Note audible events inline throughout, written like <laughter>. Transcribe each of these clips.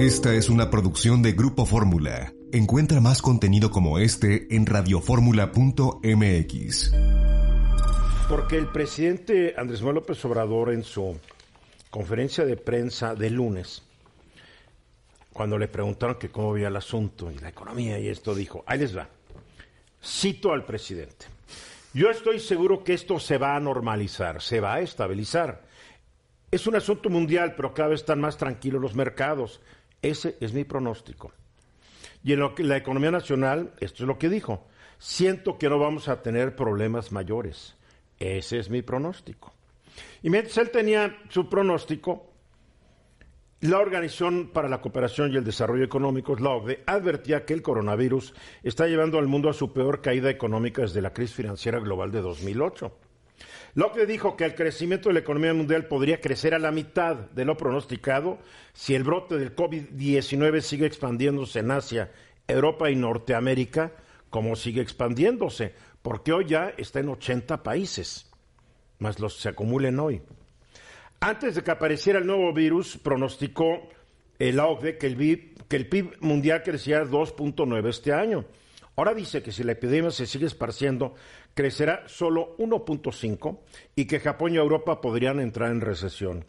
Esta es una producción de Grupo Fórmula. Encuentra más contenido como este en radioformula.mx. Porque el presidente Andrés Manuel López Obrador en su conferencia de prensa de lunes, cuando le preguntaron que cómo veía el asunto y la economía y esto, dijo, ahí les va, cito al presidente, yo estoy seguro que esto se va a normalizar, se va a estabilizar. Es un asunto mundial, pero cada vez están más tranquilos los mercados. Ese es mi pronóstico. Y en lo que, la economía nacional, esto es lo que dijo, siento que no vamos a tener problemas mayores. Ese es mi pronóstico. Y mientras él tenía su pronóstico, la Organización para la Cooperación y el Desarrollo Económico, la OCDE, advertía que el coronavirus está llevando al mundo a su peor caída económica desde la crisis financiera global de 2008. La OCDE dijo que el crecimiento de la economía mundial podría crecer a la mitad de lo pronosticado si el brote del COVID-19 sigue expandiéndose en Asia, Europa y Norteamérica, como sigue expandiéndose, porque hoy ya está en 80 países, más los se acumulen hoy. Antes de que apareciera el nuevo virus, pronosticó la OCDE que el, que el PIB mundial crecía 2.9 este año. Ahora dice que si la epidemia se sigue esparciendo, crecerá solo 1.5 y que Japón y Europa podrían entrar en recesión.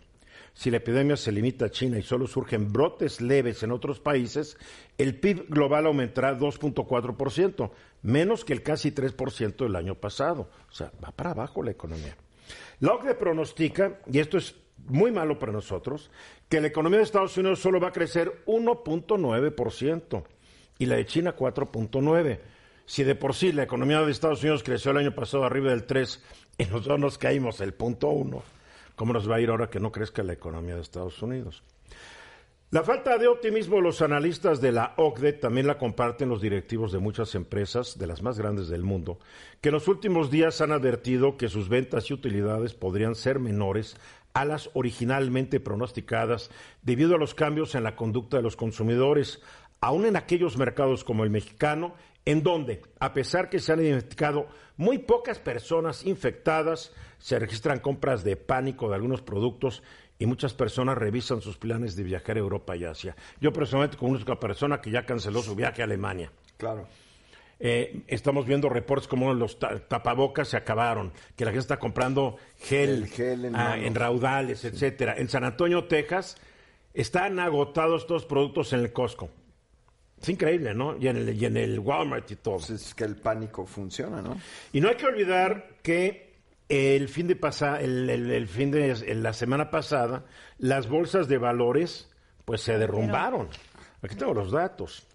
Si la epidemia se limita a China y solo surgen brotes leves en otros países, el PIB global aumentará 2.4%, menos que el casi 3% del año pasado. O sea, va para abajo la economía. La OCDE pronostica, y esto es muy malo para nosotros, que la economía de Estados Unidos solo va a crecer 1.9% y la de China 4.9%. Si de por sí la economía de Estados Unidos creció el año pasado arriba del 3% y nosotros nos caímos el punto 1, ¿cómo nos va a ir ahora que no crezca la economía de Estados Unidos? La falta de optimismo de los analistas de la OCDE también la comparten los directivos de muchas empresas, de las más grandes del mundo, que en los últimos días han advertido que sus ventas y utilidades podrían ser menores a las originalmente pronosticadas debido a los cambios en la conducta de los consumidores, aún en aquellos mercados como el mexicano, en donde, a pesar que se han identificado muy pocas personas infectadas, se registran compras de pánico de algunos productos y muchas personas revisan sus planes de viajar a Europa y Asia. Yo personalmente conozco a una persona que ya canceló su viaje a Alemania. Claro. Eh, estamos viendo reportes como los tapabocas se acabaron, que la gente está comprando gel, en, ah, en, raudales, etcétera. En San Antonio, Texas, están agotados estos productos en el Costco. Es increíble, ¿no? Y en el, y en el Walmart y todo. es que el pánico funciona, ¿no? Y no hay que olvidar que el fin de pasa, el, fin de la semana pasada, las bolsas de valores pues se derrumbaron. Aquí tengo los datos.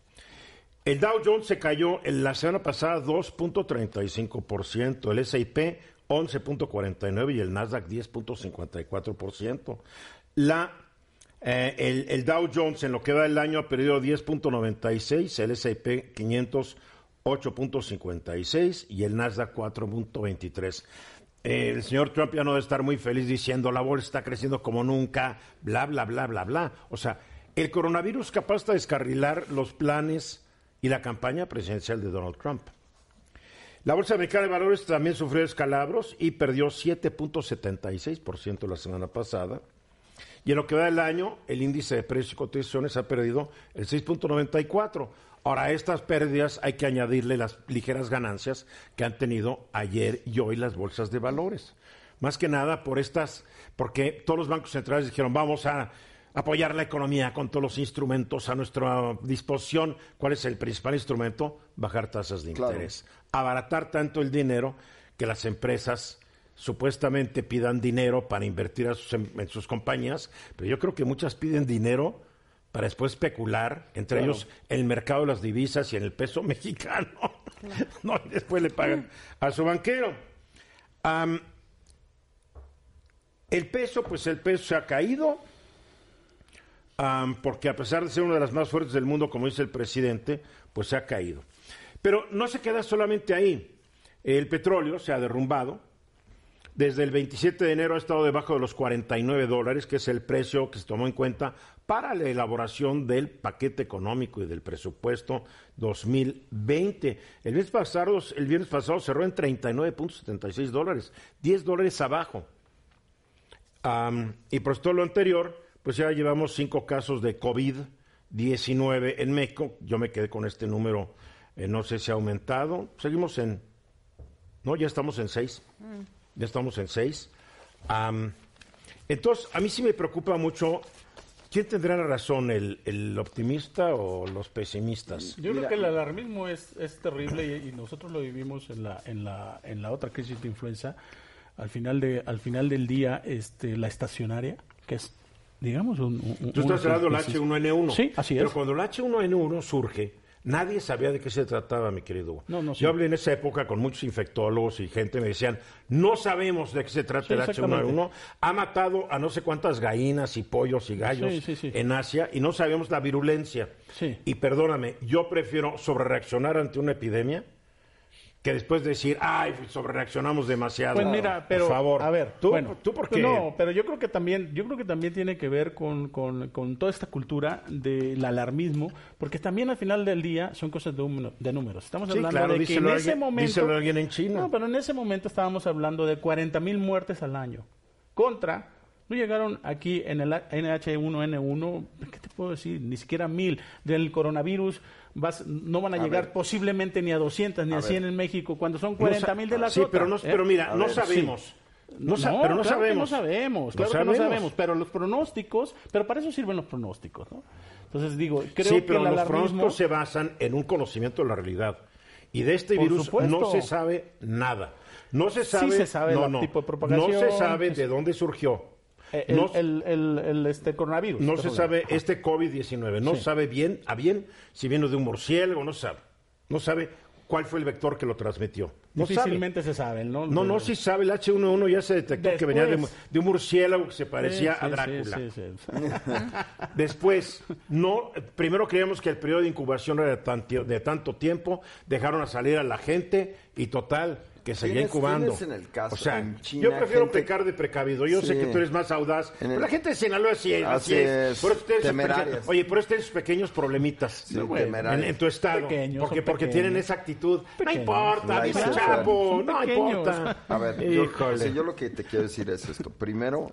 El Dow Jones se cayó en la semana pasada 2.35%, el S&P 11.49 y el Nasdaq 10.54%. La eh, el, Dow Jones en lo que va del año ha perdido 10.96, el S&P 500 8.56 y el Nasdaq 4.23 el señor Trump ya no debe estar muy feliz diciendo la bolsa está creciendo como nunca, bla, bla, bla, bla, bla. O sea, el coronavirus capaz de descarrilar los planes y la campaña presidencial de Donald Trump. La Bolsa Mexicana de Valores también sufrió escalabros y perdió 7.76% la semana pasada. Y en lo que va del año, el índice de precios y cotizaciones ha perdido el 6.94%. Ahora, a estas pérdidas hay que añadirle las ligeras ganancias que han tenido ayer y hoy las bolsas de valores. Más que nada por estas, porque todos los bancos centrales dijeron, vamos a apoyar la economía con todos los instrumentos a nuestra disposición. ¿Cuál es el principal instrumento? Bajar tasas de interés. Abaratar tanto el dinero que las empresas supuestamente pidan dinero para invertir em, en sus compañías, pero yo creo que muchas piden dinero para después especular, entre ellos el mercado de las divisas y en el peso <laughs> mexicano. no, y después le pagan a su banquero. el peso, pues el peso se ha caído, porque a pesar de ser una de las más fuertes del mundo, como dice el presidente, pues se ha caído. Pero no se queda solamente ahí. El petróleo se ha derrumbado, desde el 27 de enero ha estado debajo de los 49 dólares, que es el precio que se tomó en cuenta para la elaboración del paquete económico y del presupuesto 2020. El viernes pasado, el viernes pasado cerró en 39.76 dólares, 10 dólares abajo. y por todo lo anterior, pues ya llevamos cinco casos de COVID 19 en México. Yo me quedé con este número, eh, no sé si ha aumentado. Seguimos en, no, ya estamos en 6. Ya estamos en 6. entonces, a mí sí me preocupa mucho ¿Quién tendrá la razón, el, el, optimista o los pesimistas? Yo creo que el alarmismo es, es terrible y, nosotros lo vivimos en la, en, la, en la otra crisis de influenza. Al final, de, al final del día, este, la estacionaria, que es, digamos, un... un Tú estás hablando del H1N1. Sí, así es. Pero cuando el H1N1 surge, Nadie sabía de qué se trataba, mi querido. No, no, Yo hablé en esa época con muchos infectólogos y gente me decían, no sabemos de qué se trata el H1N1. Ha matado a no sé cuántas gallinas y pollos y gallos en Asia y no sabemos la virulencia. Y perdóname, yo prefiero sobrereaccionar ante una epidemia que después decir, ay, sobrereaccionamos demasiado. Pues mira, pero, por favor. a ver, ¿tú, bueno, ¿tú por qué? No, pero yo creo que también, yo creo que también tiene que ver con, con, con toda esta cultura del alarmismo, porque también al final del día son cosas de, de números. Estamos hablando de que en ese momento... alguien en China. No, pero en ese momento estábamos hablando de 40 mil muertes al año, contra no llegaron aquí en el NH1N1, ¿qué te puedo decir? Ni siquiera mil del coronavirus no van a, llegar posiblemente ni a 200 ni a, 100 en México cuando son 40 mil de la Sí, pero, no, pero mira, no sabemos. No, pero no sabemos. no sabemos, claro que no sabemos, pero los pronósticos, pero para eso sirven los pronósticos, ¿no? Entonces digo, creo sí, pero los pronósticos se basan en un conocimiento de la realidad. Y de este virus no se sabe nada. No se sabe, sí se sabe el tipo de propagación. No se sabe de dónde surgió. Eh, el, no, el, este coronavirus. No se sabe este COVID-19. No sabe bien, a bien, si vino de un murciélago, no sabe. No sabe cuál fue el vector que lo transmitió. No Difícilmente se sabe, ¿no? No, no, sí sabe. El H1N1 ya se detectó que venía de, un murciélago que se parecía a Drácula. <laughs> Después, no, primero creíamos que el periodo de incubación era de, de tanto tiempo, dejaron a salir a la gente y total que seguía incubando. En el caso, o sea, yo prefiero pecar de precavido. Yo sé que tú eres más audaz. pero la gente de Sinaloa sí, así, es. Por oye, por eso tienes pequeños problemitas en, tu estado. porque porque tienen esa actitud. No importa, dice Chapo, no importa. A ver, yo, yo lo que te quiero decir es esto. Primero,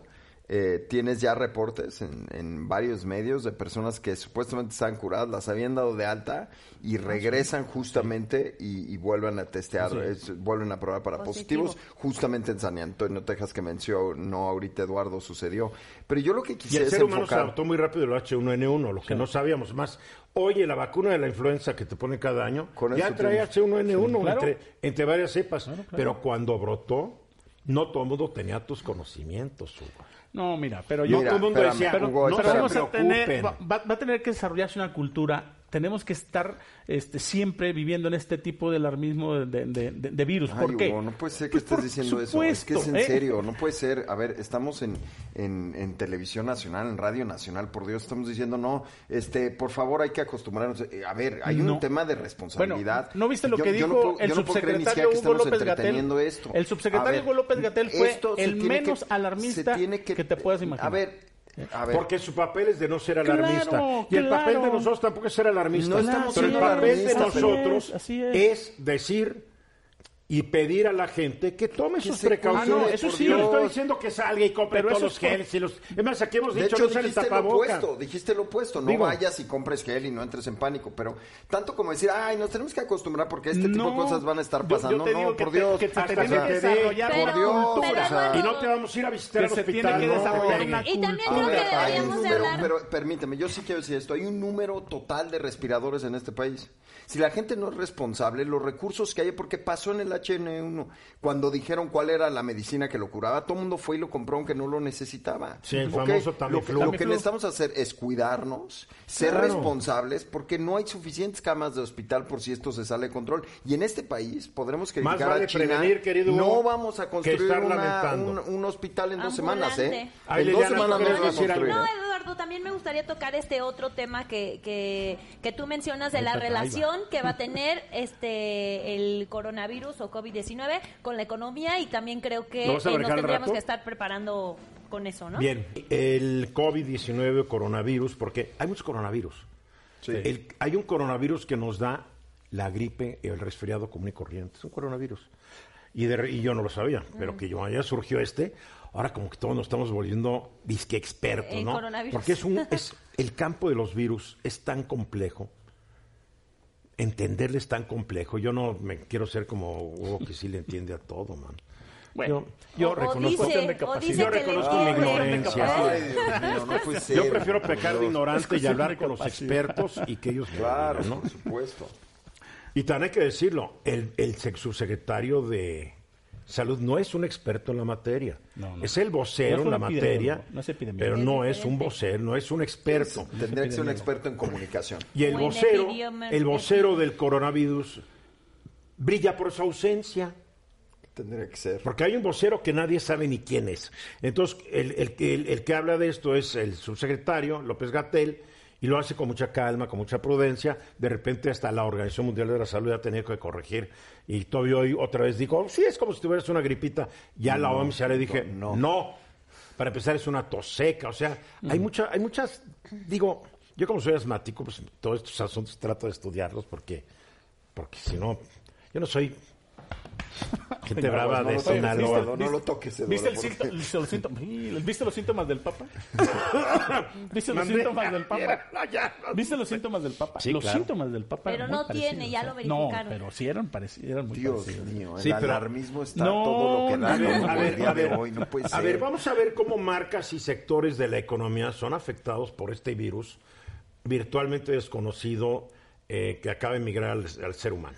eh, tienes ya reportes en, varios medios de personas que supuestamente están curadas, las habían dado de alta y ah, regresan justamente y, vuelven a testear, vuelven a probar para positivos, justamente en San Antonio, Texas, que mencionó ahorita Eduardo, sucedió. Pero yo lo que quisiera y el ser humano se adaptó muy rápido el H1N1, lo que no sabíamos. Más. Oye, la vacuna de la influenza que te pone cada año ya trae H1N1 entre, varias cepas, pero cuando brotó, no todo el mundo tenía tus conocimientos, Hugo. No, mira, pero yo... todo el mundo decía, pero, no vamos a tener, va, va, a tener que desarrollarse una cultura tenemos que estar este, siempre viviendo en este tipo de alarmismo de, de, virus. ¿Por qué? no puede ser que pues estés diciendo eso. Es que es en ¿eh? serio, no puede ser. A ver, estamos en, en, televisión nacional, en radio nacional, por Dios, estamos diciendo, no, este, por favor, hay que acostumbrarnos. Eh, a ver, hay un tema de responsabilidad. ¿no viste lo que dijo el subsecretario Hugo López Gatel? El subsecretario Hugo López Gatel fue el menos alarmista que, te puedas imaginar. A ver, porque su papel es de no ser alarmista. y el papel de nosotros tampoco es ser alarmista. No pero el papel de nosotros es decir y pedir a la gente que tome sus precauciones. eso sí, yo estoy diciendo que salga y compre todos los geles y los... Es más, aquí hemos dicho, no dijiste lo opuesto, dijiste lo opuesto, no vayas y compres gel y no entres en pánico, pero tanto como decir, ay, nos tenemos que acostumbrar porque este tipo de cosas van a estar pasando, no, por Dios. Que se tiene que desarrollar por Dios, y no te vamos a ir a visitar al hospital. tiene que desarrollar una Y también creo que deberíamos hablar... Pero permíteme, yo sí quiero decir esto, hay un número total de respiradores en este país. Si la gente no es responsable, los recursos que hay, porque pasó en el HN1, cuando dijeron cuál era la medicina que lo curaba, todo el mundo fue y lo compró aunque no lo necesitaba. Sí, el famoso Tamiflu. Lo, que necesitamos hacer es cuidarnos, ser responsables, porque no hay suficientes camas de hospital por si esto se sale de control. Y en este país podremos criticar Más vale a China. Prevenir, querido no vamos a construir un, hospital en dos semanas, ¿eh? en dos semanas no vamos a construir. No, Eduardo, también me gustaría tocar este otro tema que, que, que tú mencionas de la relación que va a tener este el coronavirus o COVID-19 con la economía y también creo que eh, nos tendríamos que estar preparando con eso, ¿no? Bien, el COVID-19 coronavirus, porque hay muchos coronavirus. hay un coronavirus que nos da la gripe, el resfriado común y corriente. Es un coronavirus. Y, y yo no lo sabía, pero que yo, ya surgió este, ahora como que todos nos estamos volviendo disque expertos, ¿no? Porque es un, es, el campo de los virus es tan complejo, entenderle es tan complejo. Yo no me quiero ser como Hugo que sí le entiende a todo, man. Bueno, yo, yo O- reconozco, dice- de o dice yo reconozco mi ignorancia. Ay, Dios mío, no puede ser. Yo prefiero pecar de ignorante y hablar con los expertos y que ellos me Claro, digan, ¿no? por supuesto. Y también hay que decirlo, el, el subsecretario de Salud no es un experto en la materia. No, no. Es el vocero No es en la un materia, pero no Es un vocero, no es un experto. Tendría que ser un experto en comunicación. Y el vocero, el vocero del coronavirus brilla por su ausencia. Tendría que ser. Porque hay un vocero que nadie sabe ni quién es. Entonces, el, el que- el- el que habla de esto es el subsecretario López Gatel y lo hace con mucha calma, con mucha prudencia. De repente, hasta la Organización Mundial de la Salud ha tenido que corregir. Y todavía hoy otra vez dijo: Sí, es como si tuvieras una gripita. Ya la OMS ya le dije: no. no. Para empezar, es una tos seca. O sea, hay, mucha, hay muchas. Digo, yo como soy asmático, pues todos estos asuntos trato de estudiarlos porque, porque si no, yo no soy. <laughs> Gente brava no de Sinaloa. Eduardo, no lo toques, Eduardo, ¿Viste, el porque- los síntomas, sí, ¿Viste los síntomas del Papa? <laughs> ¿Viste los síntomas del Papa? No, ya, no. ¿Viste los síntomas del Papa? Sí, los claro. síntomas del Papa. Pero no tiene, ya lo verificaron. No, pero sí eran, parecidos, eran muy Dios parecidos. mío, el Sí, pero- alarmismo está No, todo lo que da no, como A ver, a ver, de hoy. No puede ser. a ver, vamos a ver cómo marcas y sectores de la economía son afectados por este virus virtualmente desconocido eh, que acaba de migrar al, al ser humano,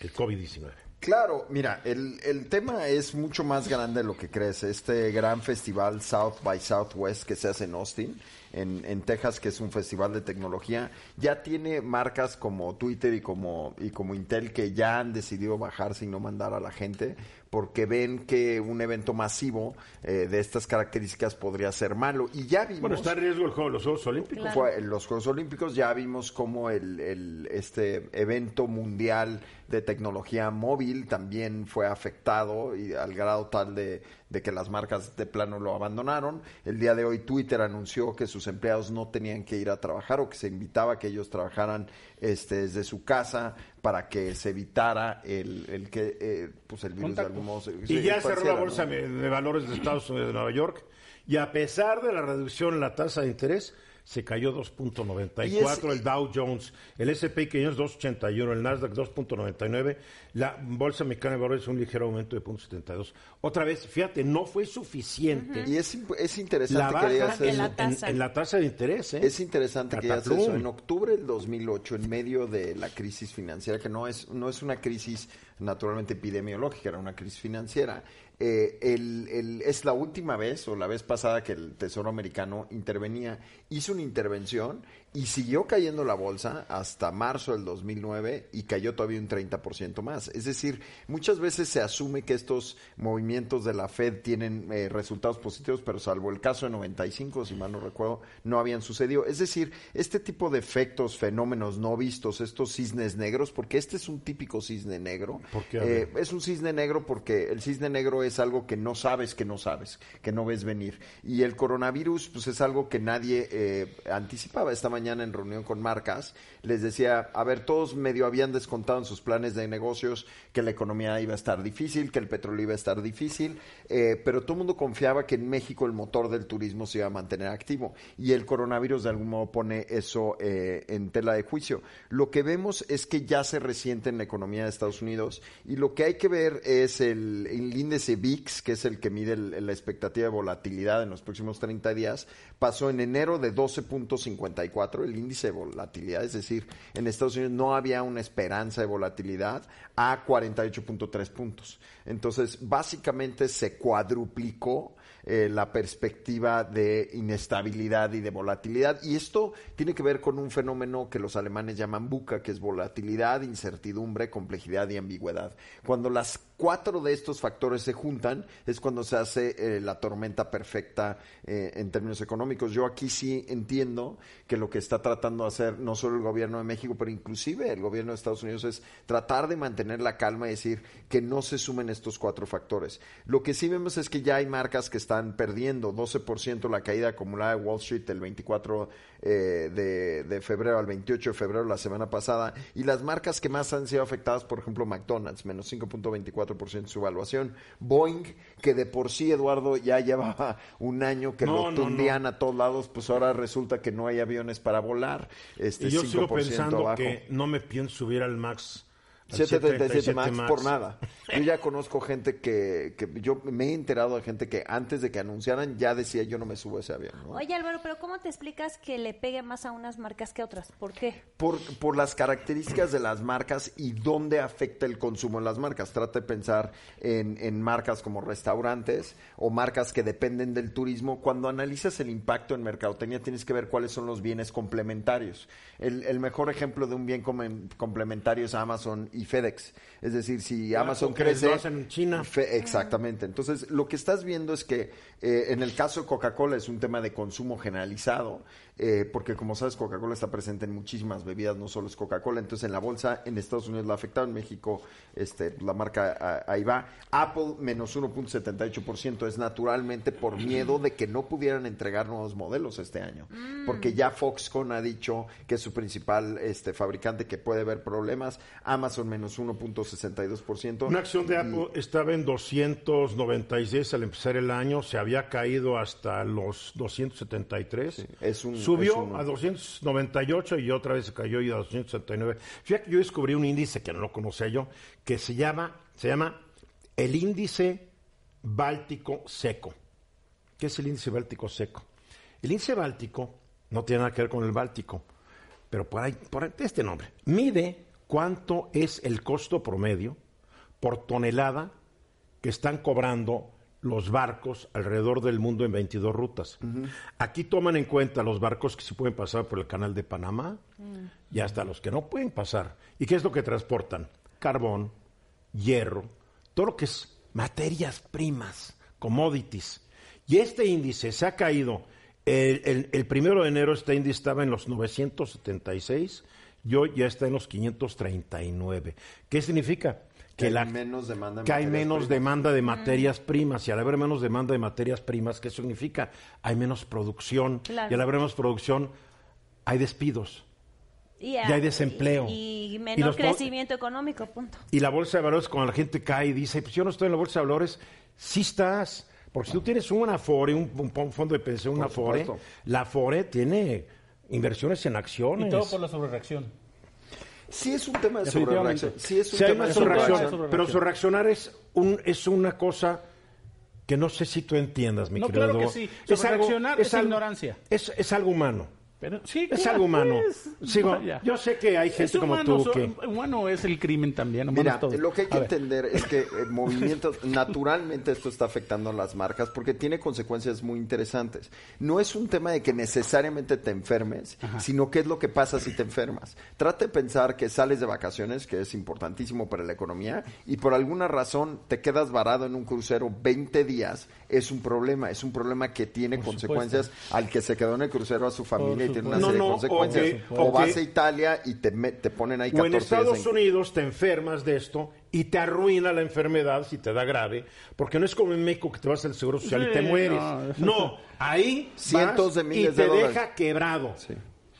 el COVID-19. Claro, mira, el, el tema es mucho más grande de lo que crees. Este gran festival South by Southwest que se hace en Austin, en, en Texas, que es un festival de tecnología, ya tiene marcas como Twitter y como, y como Intel que ya han decidido bajarse y no mandar a la gente porque ven que un evento masivo eh, de estas características podría ser malo. Y ya vimos... Bueno, está en riesgo el juego, los Juegos Olímpicos. Claro. Fue los Juegos Olímpicos ya vimos como el, el- este evento mundial de tecnología móvil también fue afectado y al grado tal de, de que las marcas de plano lo abandonaron. El día de hoy Twitter anunció que sus empleados no tenían que ir a trabajar o que se invitaba a que ellos trabajaran este, desde su casa para que se evitara el, el que eh, pues el virus de algún modo se- Y ya cerró la bolsa de valores de Estados Unidos de Nueva York. Y a pesar de la reducción en la tasa de interés, se cayó 2.94 Y es- el Dow Jones, el S&P 500 2.81, el Nasdaq 2.99, la bolsa mexicana de valores un ligero aumento de 0.72. Otra vez, fíjate, no fue suficiente Y es, imp- es la interesante que digas baja en en, la eso. tasa. en- en la tasa de interés. ¿eh? Es interesante que digas Cataplum. eso. En octubre del 2008, en medio de la crisis financiera, que no es, no es una crisis naturalmente epidemiológica, era una crisis financiera, eh, el- el- es la última vez o la vez pasada que el Tesoro americano intervenía, hizo una intervención y siguió cayendo la bolsa hasta marzo del 2009 y cayó todavía un 30% más. Es decir, muchas veces se asume que estos movimientos de la Fed tienen eh, resultados positivos, pero salvo el caso de 95, si mal no recuerdo, no habían sucedido. Es decir, este tipo de efectos, fenómenos no vistos, estos cisnes negros, porque este es un típico cisne negro. ¿Por qué? Eh, es un cisne negro porque el cisne negro es algo que no sabes que no sabes, que no ves venir. Y el coronavirus, pues es algo que nadie eh, anticipaba. Esta mañana en reunión con marcas, les decía, a ver, todos medio habían descontado en sus planes de negocios que la economía iba a estar difícil, que el petróleo iba a estar difícil, eh, pero todo el mundo confiaba que en México el motor del turismo se iba a mantener activo. Y el coronavirus de algún modo pone eso eh, en tela de juicio. Lo que vemos es que ya se resiente en la economía de Estados Unidos y lo que hay que ver es el, índice VIX, que es el que mide la expectativa de volatilidad en los próximos 30 días, pasó en enero de 12.54 el índice de volatilidad, es decir, en Estados Unidos no había una esperanza de volatilidad a 48.3 puntos. Entonces, básicamente se cuadruplicó eh, la perspectiva de inestabilidad y de volatilidad. Y esto tiene que ver con un fenómeno que los alemanes llaman VUCA, que es volatilidad, incertidumbre, complejidad y ambigüedad. Cuando las cuatro de estos factores se juntan, es cuando se hace eh, la tormenta perfecta eh, en términos económicos. Yo aquí sí entiendo que lo que está tratando de hacer no solo el gobierno de México, pero inclusive el gobierno de Estados Unidos es tratar de mantener la calma y decir que no se sumen estos cuatro factores. Lo que sí vemos es que ya hay marcas que están perdiendo 12% la caída acumulada de Wall Street el 24 eh, de, de febrero al 28 de febrero la semana pasada. Y las marcas que más han sido afectadas, por ejemplo, McDonald's, menos 5.24% de su evaluación. Boeing, que de por sí, Eduardo, ya llevaba un año que No, lo no, tundían a todos lados, pues ahora resulta que no hay aviones para volar. Este, Y yo sigo 5% pensando abajo. que no me pienso subir al Max. Al 737 Max, 737 por nada. Yo ya conozco gente que, que yo me he enterado de gente que antes de que anunciaran ya decía yo no me subo a ese avión. ¿no? Oye, Álvaro, pero ¿cómo te explicas que le pegue más a unas marcas que a otras? ¿Por qué? Por, por las características de las marcas y dónde afecta el consumo en las marcas. Trata de pensar en, en marcas como restaurantes o marcas que dependen del turismo. Cuando analizas el impacto en mercadotecnia tienes que ver cuáles son los bienes complementarios. El, el mejor ejemplo de un bien complementario es Amazon y FedEx. Es decir, si Amazon porque crece... lo hacen en China. Fe- exactamente. Entonces, lo que estás viendo es que eh, en el caso de Coca-Cola es un tema de consumo generalizado, eh, porque como sabes, Coca-Cola está presente en muchísimas bebidas, no solo es Coca-Cola. Entonces, en la bolsa en Estados Unidos la ha afectado, en México este, la marca ah, ahí va. Apple menos 1.78% es naturalmente por miedo de que no pudieran entregar nuevos modelos este año, porque ya Foxconn ha dicho que es su principal este, fabricante que puede haber problemas. Amazon menos 1.62%. Una acción de Y- Apple estaba en 296 al empezar el año, se había caído hasta los 273. es un- Subió a 298 y otra vez se cayó y a 279. Fíjate que yo descubrí un índice que no lo conocía yo, que se llama, se llama el índice báltico seco. ¿Qué es el índice báltico seco? El índice báltico no tiene nada que ver con el báltico, pero por ahí, por ahí- este nombre, mide cuánto es el costo promedio por tonelada que están cobrando los barcos alrededor del mundo en 22 rutas. Aquí toman en cuenta los barcos que se pueden pasar por el canal de Panamá y hasta los que no pueden pasar. ¿Y qué es lo que transportan? Carbón, hierro, todo lo que es materias primas, commodities. Y este índice se ha caído. El, el- el primero de enero este índice estaba en los 976 y hoy ya está en los 539. ¿Qué significa? Que hay menos demanda de que hay menos primas. demanda de materias primas. Y al haber menos demanda de materias primas, ¿qué significa? Hay menos producción. Claro. Y al haber menos producción, hay despidos. Y, hay desempleo. Y, y Y po- crecimiento económico, punto. Y la bolsa de valores, cuando la gente cae y dice, pues yo no estoy en la bolsa de valores, sí estás. Porque si tú tienes un Afore, un, un- un fondo de pensión, un Por Afore, la Afore tiene inversiones en Y acciones. todo por la sobrereacción. Sí es un tema de sobrereacción. Sí es un Sí tema de sobrereacción, pero sobreaccionar es, un, es una cosa que no sé si tú entiendas, mi No, querido claro que sí. Es algo, Sobrereaccionar es algo- ignorancia. Es, es algo humano. Pero, sí, Es algo humano. pues, Sigo, yo sé que hay gente como humano, tú so- que... Humano es el crimen también. Mira, todo. lo que hay que A ver. entender es que el <laughs> movimiento, naturalmente esto está afectando a las marcas porque tiene consecuencias muy interesantes. No es un tema de que necesariamente te enfermes, sino qué es lo que pasa si te enfermas. Trata de pensar que sales de vacaciones, que es importantísimo para la economía, y por alguna razón te quedas varado en un crucero 20 días, es un problema, es un problema que tiene Por consecuencias al que se quedó en el crucero, a su familia tiene una supuesto. serie No, de consecuencias. o vas a Italia y te, me- te ponen ahí O en 14 Estados en- Unidos te enfermas de esto y te arruina la enfermedad si te da grave, porque no es como en México que te vas al Seguro Social y te mueres. <laughs> no, ahí Cientos vas de miles y te de dólares. deja quebrado.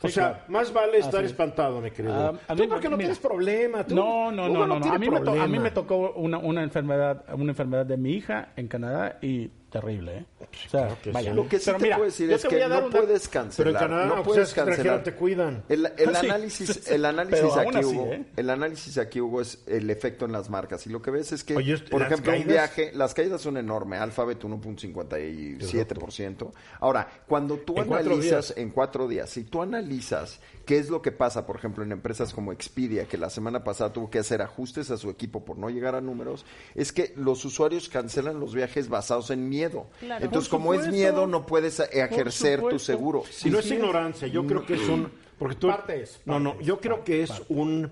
O Sí, sea, claro. más vale estar espantado, mi querido. Ah, a tú porque no mira. tienes problema. Tú, No, no, no, no, A mí, me to- a mí me tocó una, una enfermedad, una enfermedad de mi hija en Canadá y terrible, ¿eh? O sea, claro que vaya. sí. Lo que sí Pero te mira, puedo decir es que no puedes cancelar. Pero en Canadá, no aunque puedes cancelar. te cuidan. El, el Ah, sí. análisis, <laughs> el análisis aquí, así, Hugo, ¿eh? el análisis aquí, Hugo, es el efecto en las marcas. Y lo que ves es que, Oye, por ejemplo, un viaje, las caídas son enormes. Alphabet 1.57%. Ahora, cuando tú En analizas en cuatro días, si tú analizas qué es lo que pasa, por ejemplo, en empresas como Expedia, que la semana pasada tuvo que hacer ajustes a su equipo por no llegar a números, es que los usuarios cancelan los viajes basados en miedo. Claro. Entonces, como es miedo, no puedes ejercer tu seguro. Si no es ignorancia, yo creo que es un... Porque tú, Parte es, no, no, parte yo creo parte, que es parte. un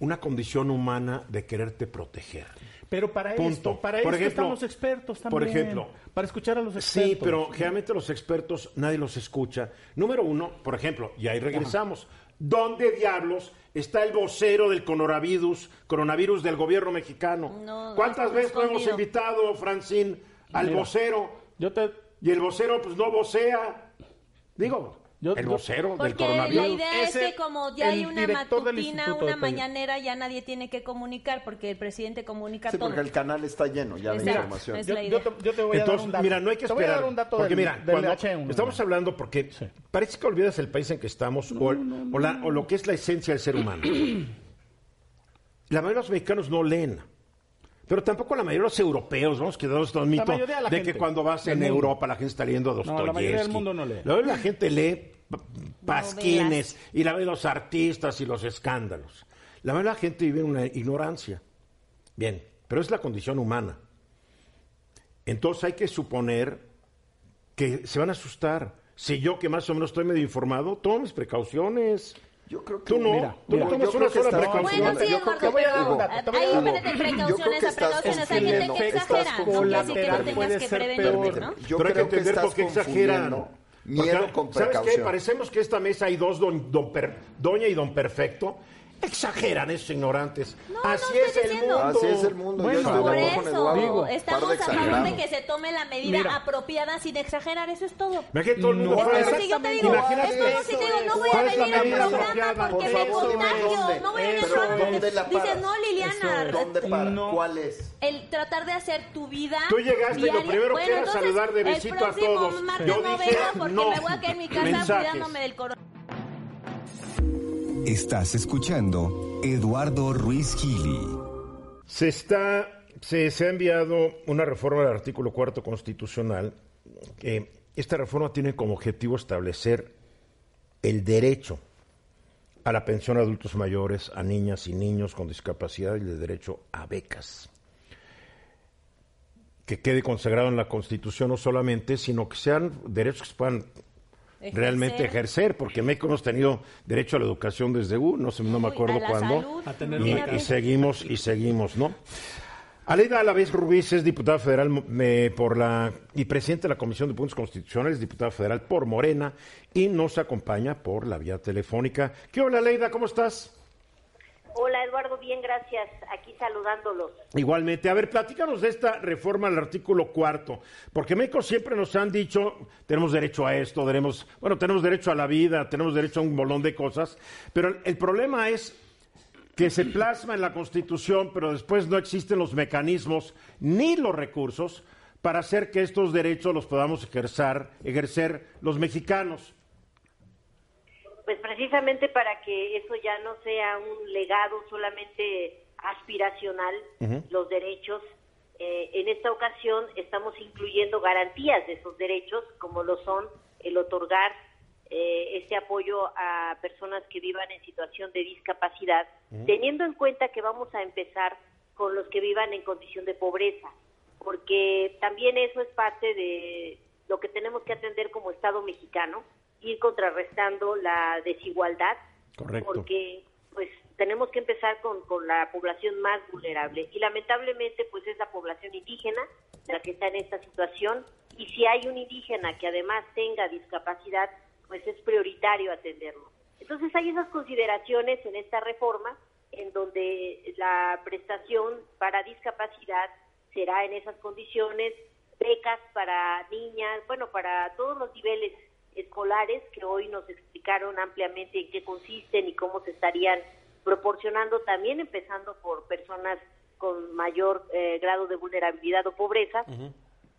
una condición humana de quererte proteger. Pero para Punto. esto, para Por esto ejemplo, están los expertos también. por ejemplo, para escuchar a los expertos. Sí, pero generalmente los expertos nadie los escucha. Número uno, por ejemplo, y ahí regresamos. ¿Dónde diablos está el vocero del coronavirus, coronavirus del gobierno mexicano? No, ¿Cuántas veces lo hemos invitado, Francín, al Mira. vocero? Yo te Y el vocero, pues no vocea. Digo, Yo- el yo- vocero del coronavirus. la idea es Ese- que como ya hay una matutina, una mañanera, ya nadie tiene que comunicar porque el presidente comunica Sí, todo. porque el canal está lleno ya de información. Es yo, la yo idea. te, yo te voy a dar Entonces, un dato. mira, no hay que Te voy a esperar. dar un dato porque del, mira, del cuando H1. estamos hablando porque parece que olvidas el país en que estamos o, o la- o lo que es la esencia del ser humano. <clears throat> la mayoría de los mexicanos no leen. Pero tampoco la mayoría de los europeos, vamos quedamos estos mitos mayoría de la de gente que cuando vas en mundo. Europa la gente está leyendo a No, la Dostoyevsky. mayoría del mundo no lee. La mayoría de la gente lee pasquines y la ve los artistas y los escándalos. La mayoría de la gente vive en una ignorancia. Bien, pero es la condición humana. Entonces hay que suponer que se van a asustar. Si yo, que más o menos estoy medio informado, tomo mis precauciones. Yo creo que Tú no, Mira, tú mira, no yo tomas una sola precaución. Bueno, sí, Yo creo Eduardo, que- Te voy a dar un pero dato, te voy a hay dar un diferentes dato. Yo creo precauciones que a estás precauciones. Hay gente que Estás exagera. No quiere decir que no tengas que peor. ¿no? Yo Pero hay que creo que entender por qué exageran. miedo ¿Sabes qué? Parecemos que esta mesa hay dos don, don per- doña y don perfecto. Exageran esos ignorantes. No, Así no es estoy el diciendo. mundo. Así es el mundo. Bueno, yo Por eso, Eduardo. Digo, estamos a de favor de que se tome la medida Mira. apropiada sin exagerar, eso es todo. Imagínate todo el mundo No. Es como si yo te digo, es como si te digo, no voy a ¿Cuál es la venir al programa porque Por me favor, contagio, no voy a venir al programa. ¿dónde la Dices, paras? no, Liliana, ¿Dónde para? No. ¿Cuál es? el tratar de hacer tu vida Tú llegaste y lo primero que era saludar de besito a todos. Yo no dije, vengo porque no. me voy a quedar en mi casa Mensajes. cuidándome del coronavirus. Estás escuchando Eduardo Ruiz Gili. Se está, se, se ha enviado una reforma del artículo cuarto constitucional. que esta reforma tiene como objetivo establecer el derecho a la pensión a adultos mayores, a niñas y niños con discapacidad y el derecho a becas. Que quede consagrado en la Constitución no solamente, sino que sean derechos que se realmente ejercer, porque en México hemos tenido derecho a la educación desde U, no, sé, no me Uy, acuerdo a la cuándo, salud, A tener y, y seguimos y seguimos, ¿no? Aleida Alavés Rubís es diputada federal eh, por la y presidente de la Comisión de Puntos Constitucionales, diputada federal por Morena y nos acompaña por la vía telefónica. ¿Qué hola Aleida? ¿Cómo estás? Hola Eduardo, bien, gracias. Aquí saludándolos. Igualmente, a ver, platícanos de esta reforma al artículo cuarto, porque México siempre nos han dicho, tenemos derecho a esto, tenemos, bueno, tenemos derecho a la vida, tenemos derecho a un bolón de cosas, pero el, el problema es que se plasma en la Constitución, pero después no existen los mecanismos ni los recursos para hacer que estos derechos los podamos ejercer, ejercer los mexicanos. Pues precisamente para que eso ya no sea un legado solamente aspiracional, los derechos, eh, en esta ocasión estamos incluyendo garantías de esos derechos, como lo son el otorgar eh, este apoyo a personas que vivan en situación de discapacidad, teniendo en cuenta que vamos a empezar con los que vivan en condición de pobreza, porque también eso es parte de lo que tenemos que atender como Estado mexicano, ir contrarrestando la desigualdad, Correcto. porque pues tenemos que empezar con, con la población más vulnerable y lamentablemente pues es la población indígena la que está en esta situación y si hay un indígena que además tenga discapacidad pues es prioritario atenderlo. Entonces hay esas consideraciones en esta reforma en donde la prestación para discapacidad será en esas condiciones, becas para niñas, bueno, para todos los niveles escolares que hoy nos explicaron ampliamente en qué consisten y cómo se estarían proporcionando, también empezando por personas con mayor eh, grado de vulnerabilidad o pobreza.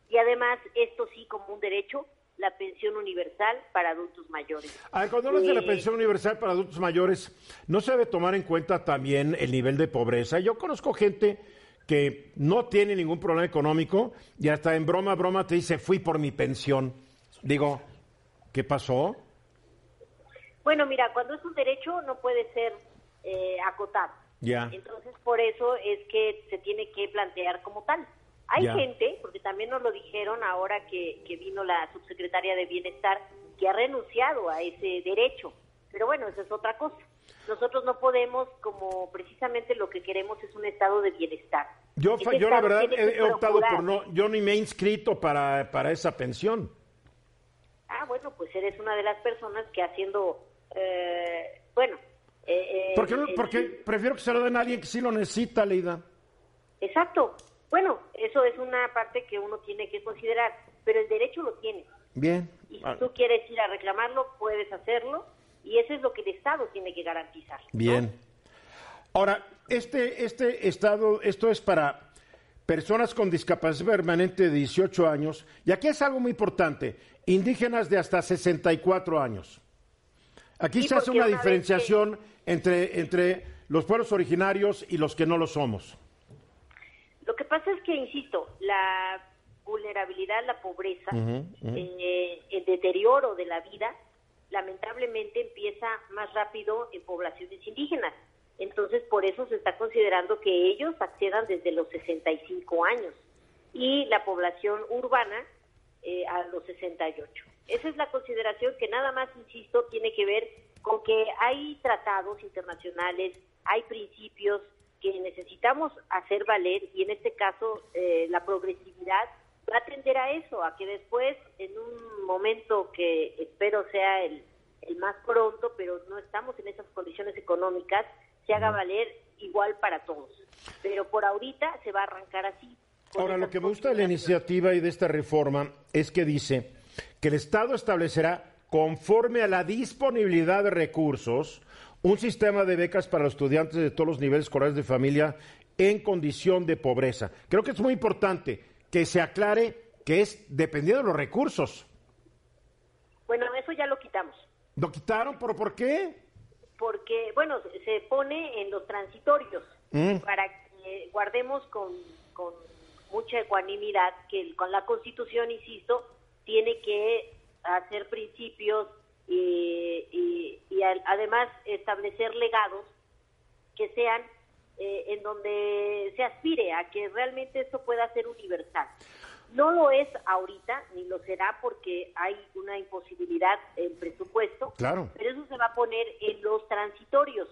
Y además, esto sí como un derecho, la pensión universal para adultos mayores. Ver, cuando hablas de la Eh, pensión universal para adultos mayores, ¿no se debe tomar en cuenta también el nivel de pobreza? Yo conozco gente que no tiene ningún problema económico y hasta en broma, broma te dice, fui por mi pensión. Digo, ¿qué pasó? Bueno, mira, cuando es un derecho no puede ser eh, acotado. Ya. Entonces, por eso es que se tiene que plantear como tal. Hay Ya. gente, porque también nos lo dijeron ahora que, que vino la subsecretaria de Bienestar, que ha renunciado a ese derecho. Pero bueno, eso es otra cosa. Nosotros no podemos, como precisamente lo que queremos es un estado de bienestar. Yo, yo la verdad he, he optado por no, yo ni me he inscrito para, para esa pensión. Ah, bueno, pues eres una de las personas que haciendo, eh, bueno... eh, eh, ¿Por qué el- porque prefiero que se lo den a alguien que sí lo necesita, Leida. Exacto. Bueno, eso es una parte que uno tiene que considerar, pero el derecho lo tiene. Bien. Y si tú quieres ir a reclamarlo, puedes hacerlo. Y eso es lo que el Estado tiene que garantizar. Bien. Ahora, este, este Estado, esto es para personas con discapacidad permanente de 18 años, y aquí es algo muy importante, indígenas de hasta 64 años. Aquí se hace una diferenciación entre, entre los pueblos originarios y los que no lo somos. Lo que pasa es que, insisto, la vulnerabilidad, la pobreza, eh, el deterioro de la vida, lamentablemente empieza más rápido en poblaciones indígenas. Entonces, por eso se está considerando que ellos accedan desde los 65 años y la población urbana eh, a los 68. Esa es la consideración que nada más, insisto, tiene que ver con que hay tratados internacionales, hay principios que necesitamos hacer valer y en este caso eh, la progresividad va a tender a eso, a que después, en un momento que espero sea el, el más pronto, pero no estamos en esas condiciones económicas, se haga valer igual para todos. Pero por ahorita se va a arrancar así. Ahora, lo que me gusta de la iniciativa y de esta reforma es que dice que el Estado establecerá, conforme a la disponibilidad de recursos, un sistema de becas para los estudiantes de todos los niveles escolares de familia en condición de pobreza. Creo que es muy importante que se aclare que es dependiendo de los recursos. Bueno, eso ya lo quitamos. ¿Lo quitaron? ¿Pero por qué? Porque, bueno, se pone en los transitorios mm. para que guardemos con, con mucha ecuanimidad que con la Constitución, insisto, tiene que hacer principios y, y, además establecer legados que sean eh, en donde se aspire a que realmente esto pueda ser universal. No lo es ahorita, ni lo será porque hay una imposibilidad en presupuesto, claro. pero eso se va a poner en los transitorios,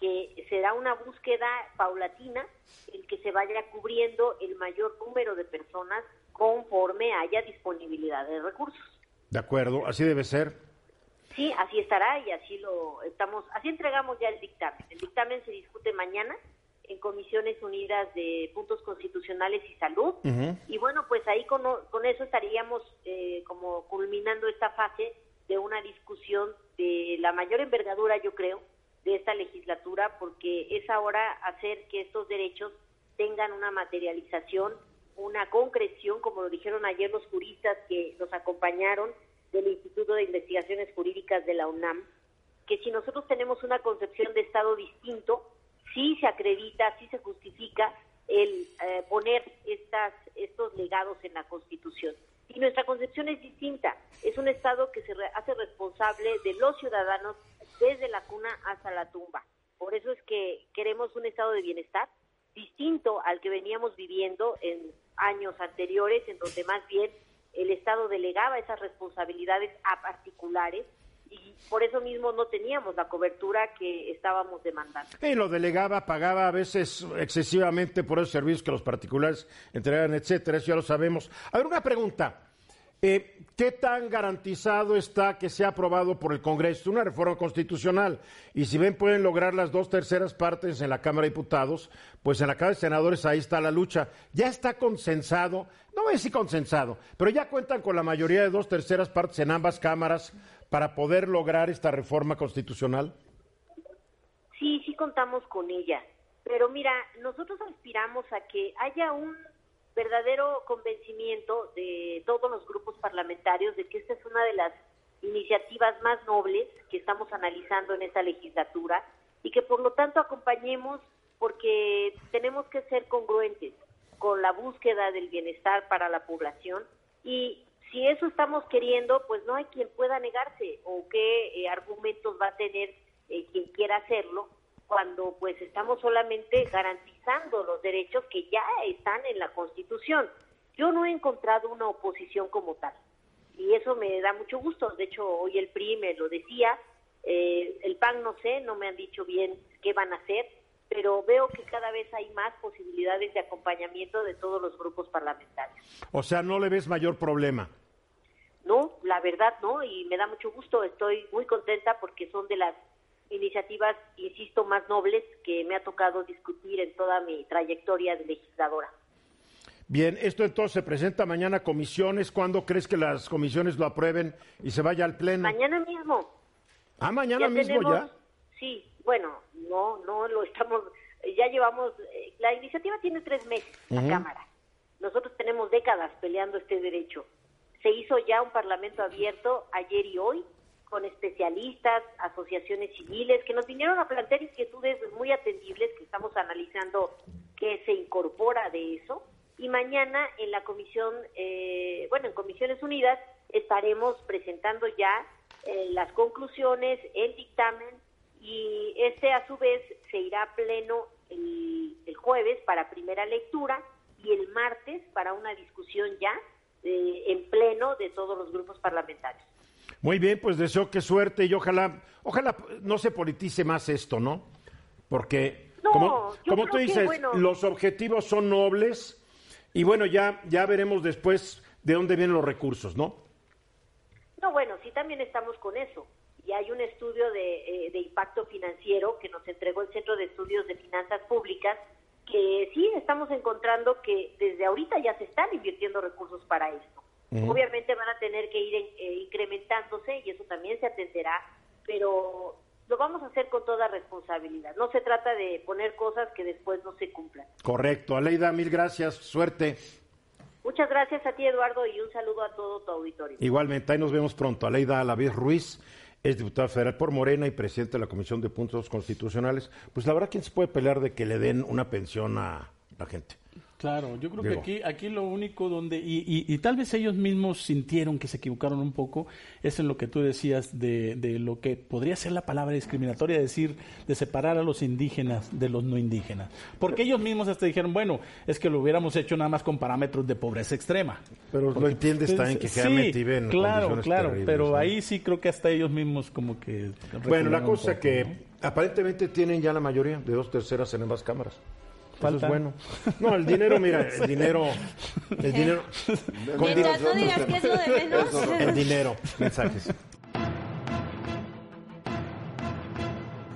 que será una búsqueda paulatina en que se vaya cubriendo el mayor número de personas conforme haya disponibilidad de recursos. De acuerdo, así debe ser. Sí, así estará y así lo estamos, así entregamos ya el dictamen. El dictamen se discute mañana en Comisiones Unidas de Puntos Constitucionales y Salud. Y bueno, pues ahí con, con eso estaríamos eh, como culminando esta fase de una discusión de la mayor envergadura, yo creo, de esta legislatura, porque es ahora hacer que estos derechos tengan una materialización, una concreción, como lo dijeron ayer los juristas que nos acompañaron del Instituto de Investigaciones Jurídicas de la UNAM, que si nosotros tenemos una concepción de Estado distinto, sí se acredita, sí se justifica el eh, poner estas, estos legados en la Constitución. Y nuestra concepción es distinta. Es un Estado que se hace responsable de los ciudadanos desde la cuna hasta la tumba. Por eso es que queremos un Estado de bienestar distinto al que veníamos viviendo en años anteriores, en donde más bien el Estado delegaba esas responsabilidades a particulares y por eso mismo no teníamos la cobertura que estábamos demandando. Y lo delegaba, pagaba a veces excesivamente por esos servicios que los particulares entregan, etcétera, eso ya lo sabemos. A ver, una pregunta. Eh, ¿Qué tan garantizado está que sea aprobado por el Congreso una reforma constitucional? Y si ven, pueden lograr las dos terceras partes en la Cámara de Diputados, pues en la Cámara de Senadores ahí está la lucha. Ya está consensado, no a decir consensado, pero ya cuentan con la mayoría de dos terceras partes en ambas cámaras para poder lograr esta reforma constitucional. Sí, sí contamos con ella. Pero mira, nosotros aspiramos a que haya un verdadero convencimiento de todos los grupos parlamentarios de que esta es una de las iniciativas más nobles que estamos analizando en esta legislatura y que por lo tanto acompañemos porque tenemos que ser congruentes con la búsqueda del bienestar para la población y si eso estamos queriendo, pues no hay quien pueda negarse o qué eh, argumentos va a tener eh, quien quiera hacerlo cuando pues estamos solamente garantizando los derechos que ya están en la Constitución. Yo no he encontrado una oposición como tal y eso me da mucho gusto. De hecho, hoy el PRI me lo decía, eh, el PAN no sé, no me han dicho bien qué van a hacer, pero veo que cada vez hay más posibilidades de acompañamiento de todos los grupos parlamentarios. O sea, ¿no le ves mayor problema? No, la verdad no, y me da mucho gusto, estoy muy contenta porque son de las iniciativas, insisto, más nobles que me ha tocado discutir en toda mi trayectoria de legisladora. Bien, esto entonces se presenta mañana a comisiones. ¿Cuándo crees que las comisiones lo aprueben y se vaya al pleno? Mañana mismo. Ah, mañana mismo tenemos- ya. Sí, bueno, no, no lo estamos, ya llevamos, eh, la iniciativa tiene tres meses, la Cámara. Nosotros tenemos décadas peleando este derecho. Se hizo ya un parlamento abierto ayer y hoy con especialistas, asociaciones civiles que nos vinieron a plantear inquietudes muy atendibles que estamos analizando qué se incorpora de eso. Y mañana en la comisión, eh, bueno, en Comisiones Unidas estaremos presentando ya eh, las conclusiones, el dictamen y este a su vez se irá a pleno el, jueves para primera lectura y el martes para una discusión ya eh, en pleno de todos los grupos parlamentarios. Muy bien, pues deseo que suerte y ojalá, ojalá no se politice más esto, ¿no? Porque, No, como, como tú que, dices, bueno- los objetivos son nobles y bueno, ya, ya veremos después de dónde vienen los recursos, ¿no? No, bueno, sí también estamos con eso. Y hay un estudio de, eh, de impacto financiero que nos entregó el Centro de Estudios de Finanzas Públicas, que sí estamos encontrando que desde ahorita ya se están invirtiendo recursos para esto. Obviamente van a tener que ir eh, incrementándose y eso también se atenderá, pero lo vamos a hacer con toda responsabilidad. No se trata de poner cosas que después no se cumplan. Correcto. Aleida, mil gracias, suerte. Muchas gracias a ti, Eduardo, y un saludo a todo tu auditorio. Igualmente, ahí nos vemos pronto. Aleida Alavés Ruiz es diputada federal por Morena y presidente de la Comisión de Puntos Constitucionales. Pues la verdad, ¿quién se puede pelear de que le den una pensión a la gente? Claro, yo creo Digo. que aquí, aquí lo único donde, y, y- y tal vez ellos mismos sintieron que se equivocaron un poco, es en lo que tú decías de, de lo que podría ser la palabra discriminatoria, decir, de separar a los indígenas de los no indígenas. Porque ellos mismos hasta dijeron, bueno, es que lo hubiéramos hecho nada más con parámetros de pobreza extrema. Pero lo entiendes pues, también que sí, viven en claro, claro, pero ¿no? ahí sí creo que hasta ellos mismos como que... Bueno, la cosa poco, que ¿no? aparentemente tienen ya la mayoría de dos terceras en ambas cámaras. Eso Falta. es bueno. <laughs> No, el dinero, mira, el dinero, el dinero, con Mientras dinero- no digas que es lo de menos. <laughs> el dinero, mensajes.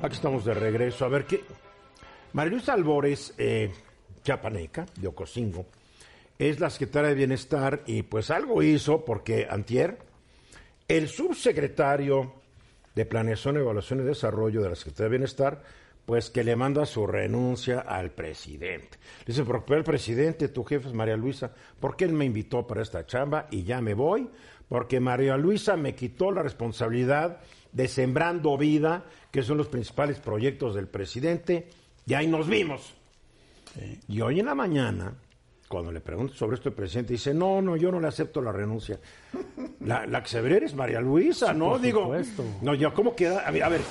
Aquí estamos de regreso. A ver qué. María Luisa Albores, eh, chapaneca, de Ocosingo, es la secretaria de Bienestar y pues algo hizo porque antier el subsecretario de Planeación, Evaluación y Desarrollo de la Secretaría de Bienestar, pues que le manda su renuncia al presidente. Le dice, pero el presidente, tu jefe es María Luisa, ¿por qué él me invitó para esta chamba y ya me voy? Porque María Luisa me quitó la responsabilidad de Sembrando Vida, que son los principales proyectos del presidente, y ahí nos vimos. Y hoy en la mañana, cuando le pregunto sobre esto, el presidente dice, no, no, yo no le acepto la renuncia. La, la que se ve es María Luisa, ¿no? por Digo, supuesto. no, yo, ¿cómo queda? A ver, a ver,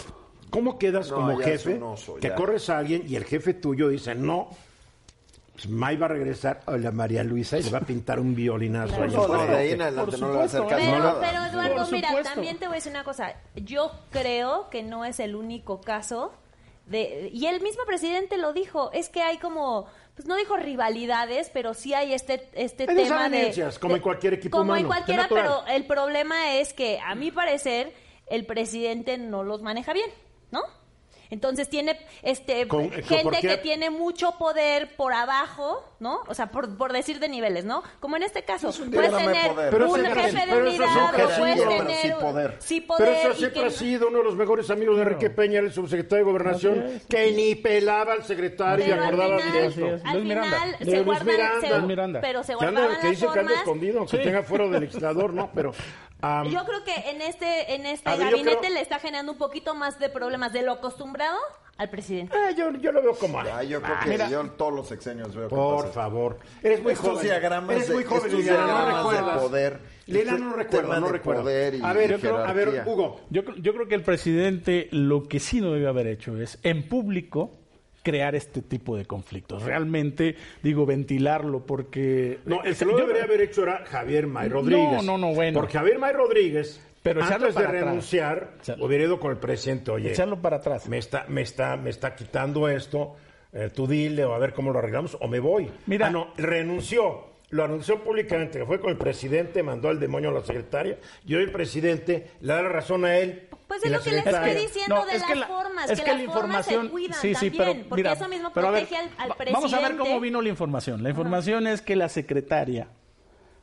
¿cómo quedas No, como jefe oso, que corres a alguien y el jefe tuyo dice, no, pues May va a regresar, hola María Luisa, y le va a pintar un violinazo. ahí No, de ahí en adelante Por no le va a hacer caso a Pero, nada. pero Eduardo, Por mira, supuesto. también te voy a decir una cosa. Yo creo que no es el único caso de y el mismo presidente lo dijo, es que hay como pues no dijo rivalidades, pero sí hay este este Hay tema de como en cualquier equipo como en humano, cualquiera, pero el problema es que a mi parecer el presidente no los maneja bien, ¿no? Entonces tiene este Con- ¿por gente que tiene mucho poder por abajo, ¿no? O sea, por, por decir de niveles, ¿no? Como en este caso, un puedes tener poder. Pero un jefe de pero es unidad, o puedes pero tener sí poder. sí Pero eso siempre que- ha sido uno de los mejores amigos de Enrique Peña, el subsecretario de Gobernación, es. que ni pelaba al secretario y pero al acordaba final, de esto. es. al Miranda. final se guardan, Miranda. se- Miranda. pero se Que, guardaban que las dice que anda escondido, aunque Sí. tenga fuero del legislador, ¿no? Pero... Yo creo que en este en este ver, gabinete creo- le está generando un poquito más de problemas de lo acostumbrado al presidente. eh, yo, yo lo veo como... Ah, yo creo que mira, yo en todos los sexenios veo Por favor. Eres muy Estos joven. diagramas Eres de- muy joven, estos Liliana, no diagramas de poder. Este no recuerda, no recuerda. poder y a ver, yo creo- a ver. Hugo. Yo, yo creo que el presidente lo que sí no debe haber hecho es en público crear este tipo de conflictos. Realmente, digo, ventilarlo porque... No, el que lo debería haber hecho era Javier May Rodríguez. No, no, no, bueno. Porque Javier May Rodríguez, Pero antes de atrás. renunciar, hubiera ido con el presidente, oye, Echarlo para atrás. me está, me está, me está quitando esto, eh, tú dile o a ver cómo lo arreglamos o me voy. Mira. Ah, no, renunció. Lo anunció públicamente, que fue con el presidente, mandó al demonio a la secretaria, y hoy el presidente le da la razón a él. Pues es la lo que le estoy diciendo No, de es las que la- formas, es que, que las la formas se información cuidan sí, sí, también, pero porque mira, eso mismo a ver, protege al, al presidente. Vamos a ver cómo vino la información. La información es que la secretaria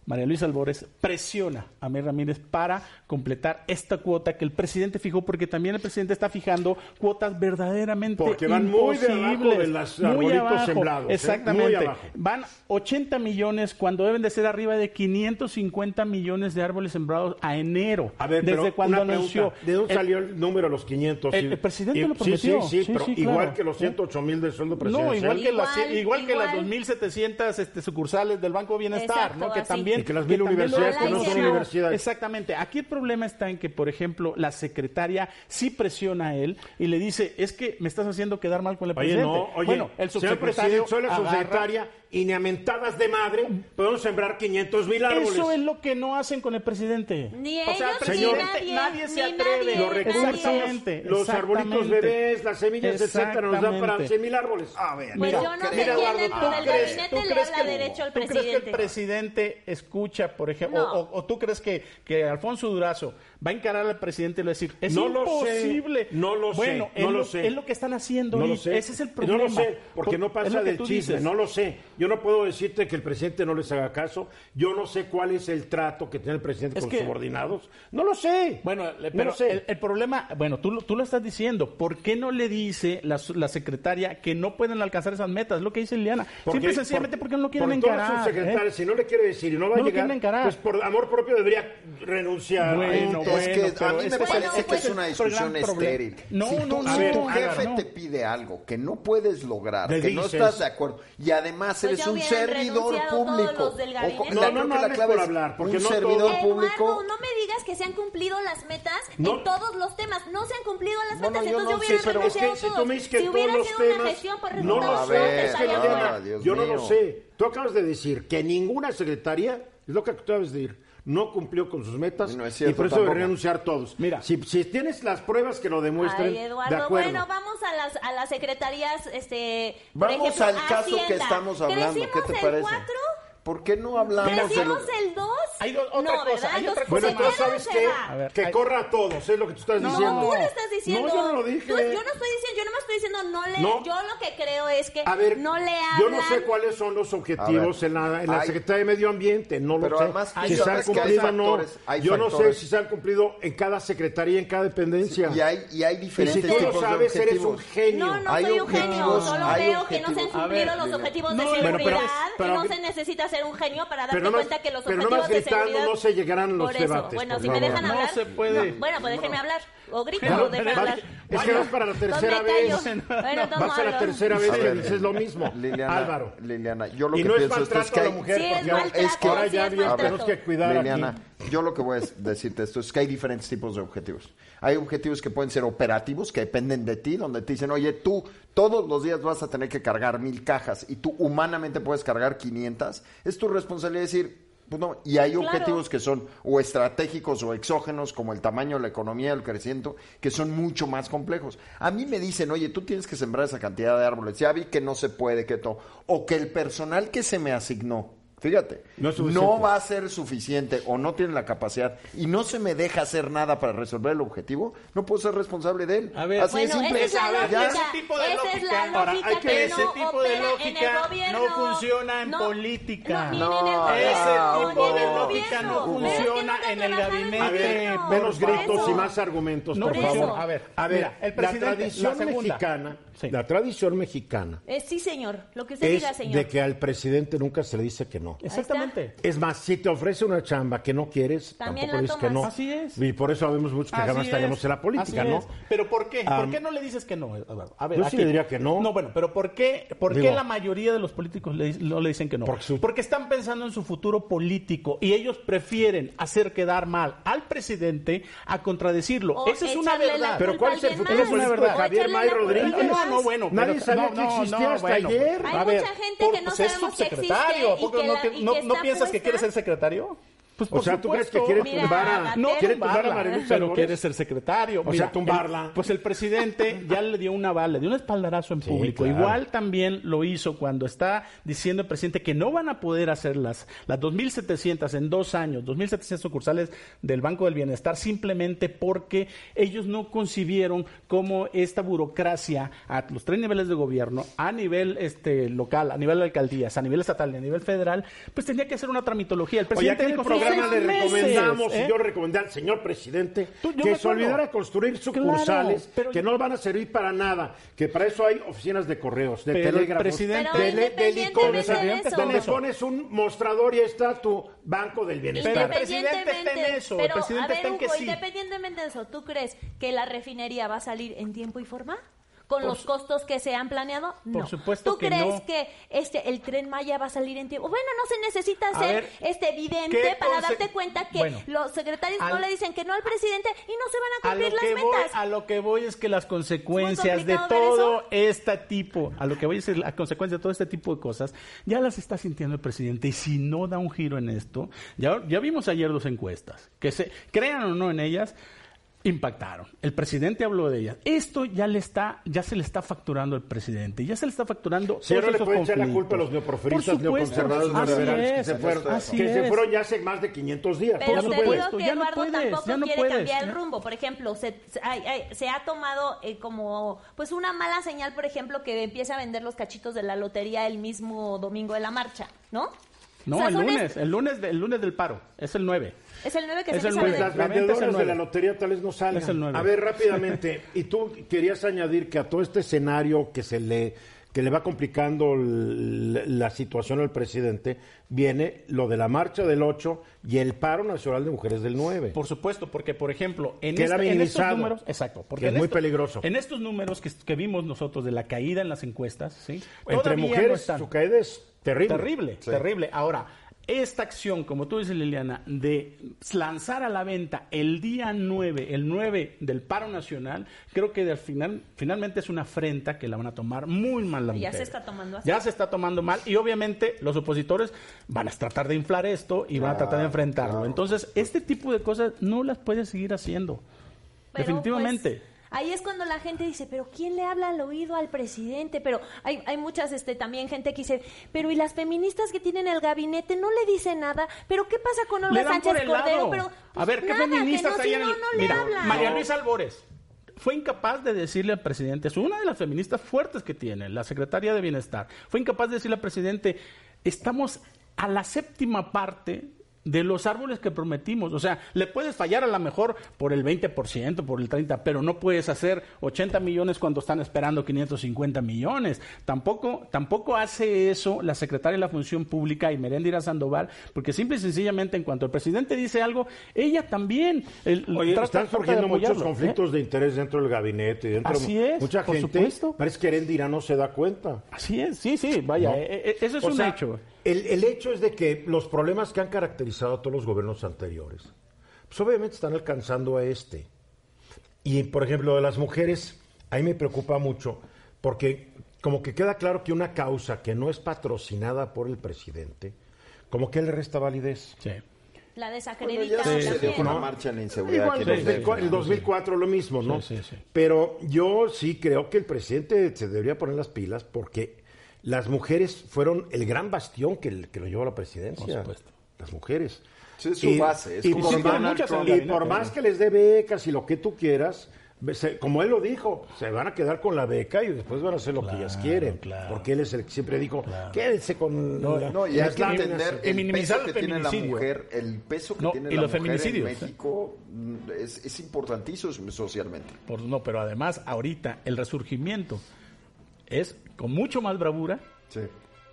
María Luisa Albores presiona a May Ramírez para completar esta cuota que el presidente fijó, porque también el presidente está fijando cuotas verdaderamente Porque van muy de abajo imposibles, de las muy arbolitos abajo, sembrados, ¿eh? Exactamente. Muy abajo. Van 80 millones cuando deben de ser arriba de 550 millones de árboles sembrados a enero. A ver, desde pero cuando una pregunta, anunció. ¿De dónde El- salió el número de los 500? El- presidente lo prometió. Sí, sí, Sí, pero sí, igual claro. que los 108 mil del sueldo No, presidencial. igual que las, Igual, igual que las igual. 2.700 este, sucursales del Banco Bienestar, Exacto, ¿no? Que así. también... Y que las mil universidades que no son universidades. Exactamente. Aquí el problema está en que, por ejemplo, la secretaria sí presiona a él y le dice, es que me estás haciendo quedar mal con el Oye, presidente. no, oye, bueno, el señor subsecretario presidente, soy la agarra- subsecretaria y ni a mentadas de madre podemos sembrar 500 mil árboles. Eso es lo que no hacen con el presidente. Ni o sea, ellos, el ni presidente, nadie, se ni atreve. nadie, los recursos, Exactamente, los arbolitos bebés, las semillas, etcétera, nos dan para Exactamente. 100 mil árboles. A ver, Pues yo yo no Mira, Eduardo, ¿tú crees- gabinete ¿Tú le crees habla que- derecho al ¿Tú crees que el presidente. presidente escucha, por ejemplo, No. o, o tú crees que, que Alfonso Durazo va a encarar al presidente y le va a decir, es No lo sé, imposible? no lo sé, bueno, no es lo sé. Es lo que están haciendo No lo sé. ese es el problema. No lo sé, porque Por- no pasa tú chisme, dices. no lo sé. Yo no puedo decirte que el presidente no les haga caso. Yo no sé cuál es el trato que tiene el presidente Es con que- subordinados. No lo sé. Bueno, No pero lo sé. el, el problema, bueno, tú, lo- tú lo estás diciendo, ¿por qué no le dice la, la secretaria que no pueden alcanzar esas metas? Es lo que dice Liliana. Simple y sencillamente porque no lo quieren todos encarar. sus secretarios, ¿eh? si no le quiere decir y no va No a lo llegar, pues por amor propio debería renunciar. Bueno, Punto. es que a mí es me que- parece bueno, que es pues, una es el discusión estéril. No, si no, tu, no, si tu no, jefe no. te pide algo que no puedes lograr, Le que no dices. estás de acuerdo, y además Pues eres un servidor público. O No, la- no, no la clave por es hablar, porque un no servidor todos- público. Eduardo, no me digas que se han cumplido las metas No. en todos los temas. No se han cumplido las Bueno, metas, entonces no yo hubiera renunciado que si tú todos. me dices que si todos hubiera los sido temas... una gestión por no lo sé, ver, yo no lo sé. Tú acabas de decir que ninguna secretaria, es lo que tú acabas de decir, no cumplió con sus metas No es cierto y por eso tampoco. deberían renunciar todos. Mira. si, si tienes las pruebas que lo demuestren, Ay, de Eduardo, acuerdo. bueno, vamos a las, a las secretarías, este... por Vamos ejemplo, al caso que Hacienda. estamos hablando. ¿Qué ¿Crecimos te el parece? cuatro? ¿Por qué no hablamos de ¿Crecimos lo... el 2? Hay do- otra no, cosa, ¿verdad? hay otra Bueno, cosa ¿se entonces, ¿sabes qué? va? A ver, que hay- corra a todos, es lo que tú estás No, diciendo. Tú lo estás diciendo. No, yo no lo dije. Tú- yo no estoy diciendo, yo no me estoy diciendo, no le, No. yo lo que creo es que A ver, no le yo hablan. no sé cuáles son los objetivos en la, en la hay- Secretaría de Medio Ambiente, no Pero lo sé. además, si se han cumplido o no. Yo no sé si se han cumplido en cada secretaría, en cada dependencia. Y hay, y hay Y si diferentes tú lo sabes, eres un genio. No, no soy un genio, solo veo que no se han cumplido los objetivos No, de bueno, seguridad y no se necesita ser un genio para darte Pero no más- cuenta que los pero no de seguridad... no se llegarán los Por eso, debates, bueno, por si me dejan No hablar... se puede. Bueno, pues déjenme hablar. O grito Bueno, o déjenme vas- hablar. es que vas para la tercera ¿Dónde vez. Bueno, <laughs> Vas a la tercera vez que dices lo mismo. Liliana, Álvaro. Liliana, yo lo Y que no es pienso esto maltrato es que a la hay... mujer, Sí, es maltrato, es que ahora sí ya es bien tenemos que cuidar Liliana, aquí. yo lo que voy a decirte esto es que hay diferentes tipos de objetivos. Hay objetivos que pueden ser operativos, que dependen de ti, donde te dicen, oye, tú todos los días vas a tener que cargar mil cajas y tú humanamente puedes cargar 500. Es tu responsabilidad decir, no. Y hay Claro. objetivos que son o estratégicos o exógenos, como el tamaño, la economía, el crecimiento, que son mucho más complejos. A mí me dicen, oye, tú tienes que sembrar esa cantidad de árboles. Ya vi que no se puede, que todo. O que el personal que se me asignó, fíjate, No es va a ser suficiente o no tiene la capacidad y no se me deja hacer nada para resolver el objetivo, no puedo ser responsable de él. A ver, Así Bueno, simple. esa es la. Ese tipo de es la lógica. Ahora, hay que- que ese no tipo de lógica gobierno. no funciona en No, política. No, ese tipo de lógica no es funciona en el gabinete. A ver, menos gritos eso. y más argumentos, No, por por favor. A ver, A ver, mira, el la tradición la segunda. mexicana, Sí. la tradición mexicana Eh, sí, señor, lo que usted diga, es señor. de que al presidente nunca se le dice que no. Exactamente. Es más, si te ofrece una chamba que no quieres, También tampoco dices que no. Así es. Y por eso sabemos muchos que Así jamás es, estaríamos en la política, así ¿no? es. Pero ¿por qué? ¿Por qué no le dices que no? A ver, yo sí le diría que no. No, bueno, pero ¿por qué, por qué la mayoría de los políticos le- no le dicen que no? Porque su- Porque están pensando en su futuro político y ellos prefieren hacer quedar mal al presidente a contradecirlo. O Esa es una verdad. Pero ¿cuál es el futuro político de verdad. Javier May Rodríguez? No, bueno. Nadie pero- sabía no, que no, existía no, hasta bueno. ayer. Hay A ver, mucha gente por- que no pues es sabemos que subsecretario. existe y ¿Por qué que no, la- te- y no- que no está piensas que quieres ser secretario? Pues, o por sea, ¿tú crees que quiere Mira, tumbar a, no, quiere tumbar a tumbarla, María Luisa pero quiere ser secretario. O sea, tumbarla. el- pues el presidente ya le dio una bala, le dio un espaldarazo en Sí, público. claro. Igual también lo hizo cuando está diciendo el presidente que no van a poder hacer las, las 2.700 en dos años, 2.700 sucursales del Banco del Bienestar, simplemente porque ellos no concibieron cómo esta burocracia a los tres niveles de gobierno, a nivel este local, a nivel de alcaldías, a nivel estatal y a nivel federal, pues tenía que hacer una tramitología. El Oye, presidente el dijo, programa "Seis le meses", recomendamos, ¿eh? y yo le recomendé al señor presidente, Tú- yo que se olvidara construir sucursales Claro, pero- que no van a servir para nada, que para eso hay oficinas de correos, de Pero el telégrafos, presidente- de, de licores, donde pones un mostrador y está tu banco del bienestar. Pero el presidente está en eso, el pero, presidente a ver, está en que Hugo, sí. independientemente de eso, ¿tú crees que la refinería va a salir en tiempo y forma? ¿Con los su- costos que se han planeado? No. supuesto ¿Tú que crees no. que este el tren Maya va a salir en tiempo? Bueno, no se necesita A ser ver, este evidente ¿qué para conse- darte cuenta que Bueno, los secretarios no le dicen que no al presidente y no se van a cumplir las que voy, metas. a lo que voy es que las consecuencias de todo este tipo, a lo que voy es que las consecuencias de todo este tipo de cosas, ya las está sintiendo el presidente y si no da un giro en esto, ya, ya vimos ayer dos encuestas, que se crean o no en ellas, impactaron. El presidente habló de ellas. Esto ya le está, ya se le está facturando al presidente, ya se le está facturando. Si no le pueden echar la culpa a los supuesto, neoconservadores, así neoliberales que es, se fueron, así que se fueron ya hace más de 500 días. Pero Por te supuesto. digo que ya no Eduardo puedes, tampoco ya no quiere puedes, cambiar el rumbo. Por ejemplo, se, se- hay- hay- se ha tomado eh, como pues una mala señal, por ejemplo, que empieza a vender los cachitos de la lotería el mismo domingo de la marcha, ¿no? No, O sea, el lunes, el lunes, de- el lunes del paro, es el 9. Es el 9 que Es se el Pues vender. las La vendedoras de la lotería tal vez no salgan. Es el nueve. A ver, rápidamente, y tú querías añadir que a todo este escenario que se le que le va complicando la situación al presidente, viene lo de la marcha del 8 y el paro nacional de mujeres del 9. Por supuesto, porque por ejemplo, en, Queda este- en estos números, exacto, porque que es muy esto- peligroso. En estos números que, que vimos nosotros de la caída en las encuestas, ¿sí? Entre no mujeres, están. su caída es terrible. Terrible, terrible. Ahora, esta acción, como tú dices, Liliana, de lanzar a la venta el día 9, el 9 del paro nacional, creo que al final, finalmente es una afrenta que la van a tomar muy mal la Ya mujer. se está tomando así. Ya se está tomando mal y obviamente los opositores van a tratar de inflar esto y van a tratar de enfrentarlo. Entonces, este tipo de cosas no las puedes seguir haciendo. Pero, Definitivamente. pues, ahí es cuando la gente dice, pero ¿quién le habla al oído al presidente? Pero hay, hay muchas, este, también gente que dice, pero ¿y las feministas que tienen el gabinete no le dicen nada? ¿Pero qué pasa con Olga Sánchez Cordero? Pero, a pues, ver, ¿qué nada, que feministas no, hay si en el... no le Mira, hablan. María Luisa Albores fue incapaz de decirle al presidente, es una de las feministas fuertes que tiene, la secretaria de Bienestar, fue incapaz de decirle al presidente, estamos a la séptima parte de los árboles que prometimos. O sea, le puedes fallar a lo mejor por el 20%, por el 30%, pero no puedes hacer 80 millones cuando están esperando 550 millones. Tampoco, tampoco hace eso la secretaria de la Función Pública y Merendira Sandoval, porque simple y sencillamente en cuanto el presidente dice algo, ella también. el- Oye, trata- están surgiendo muchos apoyarlo, conflictos ¿eh? de interés dentro del gabinete y dentro Así de es, mucha por gente. supuesto. Parece que Erendira no se da cuenta. Así es, sí, sí, vaya, ¿no? eh, eh, eso es O un sea, hecho. El, el hecho es de que los problemas que han caracterizado a todos los gobiernos anteriores, pues obviamente están alcanzando a este. Y por ejemplo, lo de las mujeres, ahí me preocupa mucho, porque como que queda claro que una causa que no es patrocinada por el presidente, como que le resta validez. Sí. La Bueno, desacredita ya sucedió también. con la marcha en la inseguridad. Igual aquí en en 2004, en México. 2004 lo mismo, ¿no? Sí, sí, sí. Pero yo sí creo que el presidente se debería poner las pilas porque las mujeres fueron el gran bastión que, que lo llevó a la presidencia. Por supuesto. Las mujeres. Sí, es su base, es y como por, más, el y que les dé becas y lo que tú quieras, se- como él lo dijo, se van a quedar con la beca y después van a hacer lo que ellas quieren. claro. Porque él es el que siempre dijo, quédense con la- No, y las hay que láminas". entender Y el minimizar peso el que tiene la mujer, el peso que No, tiene y la los mujer en feminicidios. México mm, es, es importantísimo socialmente. Por- no, pero además, ahorita el resurgimiento es con mucho más bravura, Sí.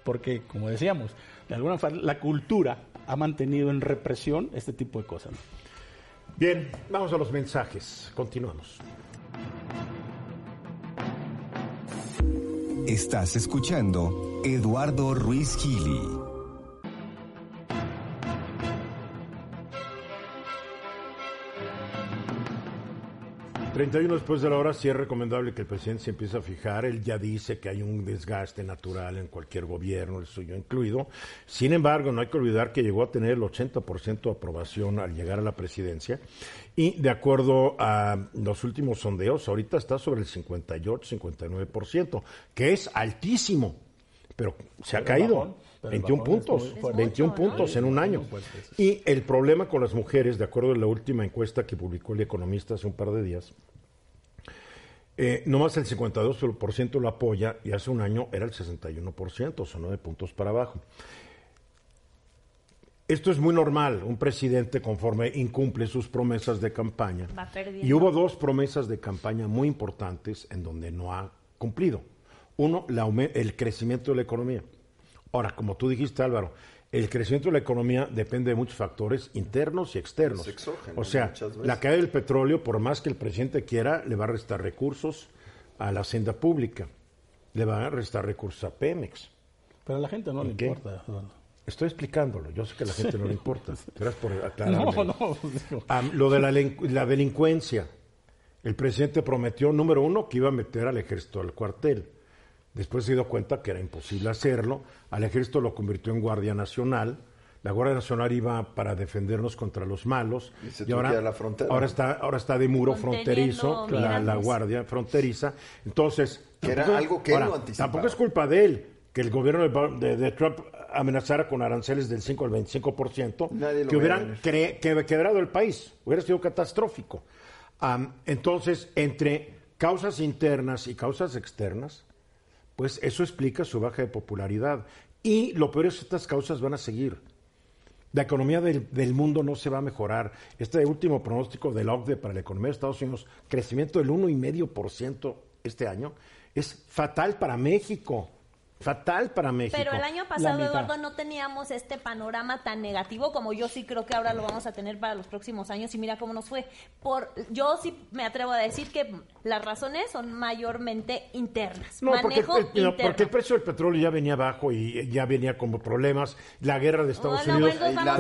porque, como decíamos, de alguna forma la cultura ha mantenido en represión este tipo de cosas. ¿no? Bien, vamos a los mensajes. Continuamos. Estás escuchando Eduardo Ruiz Gili. 31 después de la hora sí es recomendable que el presidente se empiece a fijar. Él ya dice que hay un desgaste natural en cualquier gobierno, el suyo incluido. Sin embargo, no hay que olvidar que llegó a tener el 80% de aprobación al llegar a la presidencia. Y de acuerdo a los últimos sondeos, ahorita está sobre el 58-59%, que es altísimo, pero se ha caído. Bajón, pero el 21 bajón es puntos, muy fuerte. 21 puntos en un año. Y el problema con las mujeres, de acuerdo a la última encuesta que publicó el Economista hace un par de días, eh, nomás el 52% lo apoya y hace un año era el 61%, son nueve puntos para abajo. Esto es muy normal, un presidente conforme incumple sus promesas de campaña. Va. Y hubo dos promesas de campaña muy importantes en donde no ha cumplido. Uno, la el crecimiento de la economía. Ahora, como tú dijiste, Álvaro, el crecimiento de la economía depende de muchos factores internos y externos. Es exógeno, o sea, la caída del petróleo, por más que el presidente quiera, le va a restar recursos a la hacienda pública, le va a restar recursos a Pemex. Pero a la gente no le importa. Eduardo. Estoy explicándolo, yo sé que a la gente no le importa. Gracias por <laughs> aclararme. No, no. Am, lo de la, la delincuencia. El presidente prometió, número uno, que iba a meter al ejército al cuartel. Después se dio cuenta que era imposible hacerlo. Al ejército lo convirtió en Guardia Nacional. La Guardia Nacional iba para defendernos contra los malos. Y se ahora, truquea la frontera. ahora está, ahora está de muro fronterizo, la. Guardia Fronteriza. Entonces, Que era tampoco- algo que él anticipaba. Tampoco es culpa de él que el gobierno de, Ba- de- de Trump amenazara con aranceles del 5 al 25%, Nadie lo que hubieran que- quebrado el país, hubiera sido catastrófico. Entonces, entre causas internas y causas externas, pues eso explica su baja de popularidad. Y lo peor es que estas causas van a seguir. La economía del, del mundo no se va a mejorar. Este último pronóstico de la OCDE para la economía de Estados Unidos, crecimiento del 1,5% este año, es fatal para México. Fatal para México. Pero el año pasado. Eduardo, no teníamos este panorama tan negativo como yo sí creo que ahora lo vamos a tener para los próximos años y mira cómo nos fue. Por, yo sí me atrevo a decir que las razones son mayormente internas. No, porque, Manejo el- no, porque el precio del petróleo ya venía bajo y ya venía como problemas. La guerra de Estados Hola, Unidos. bueno, la.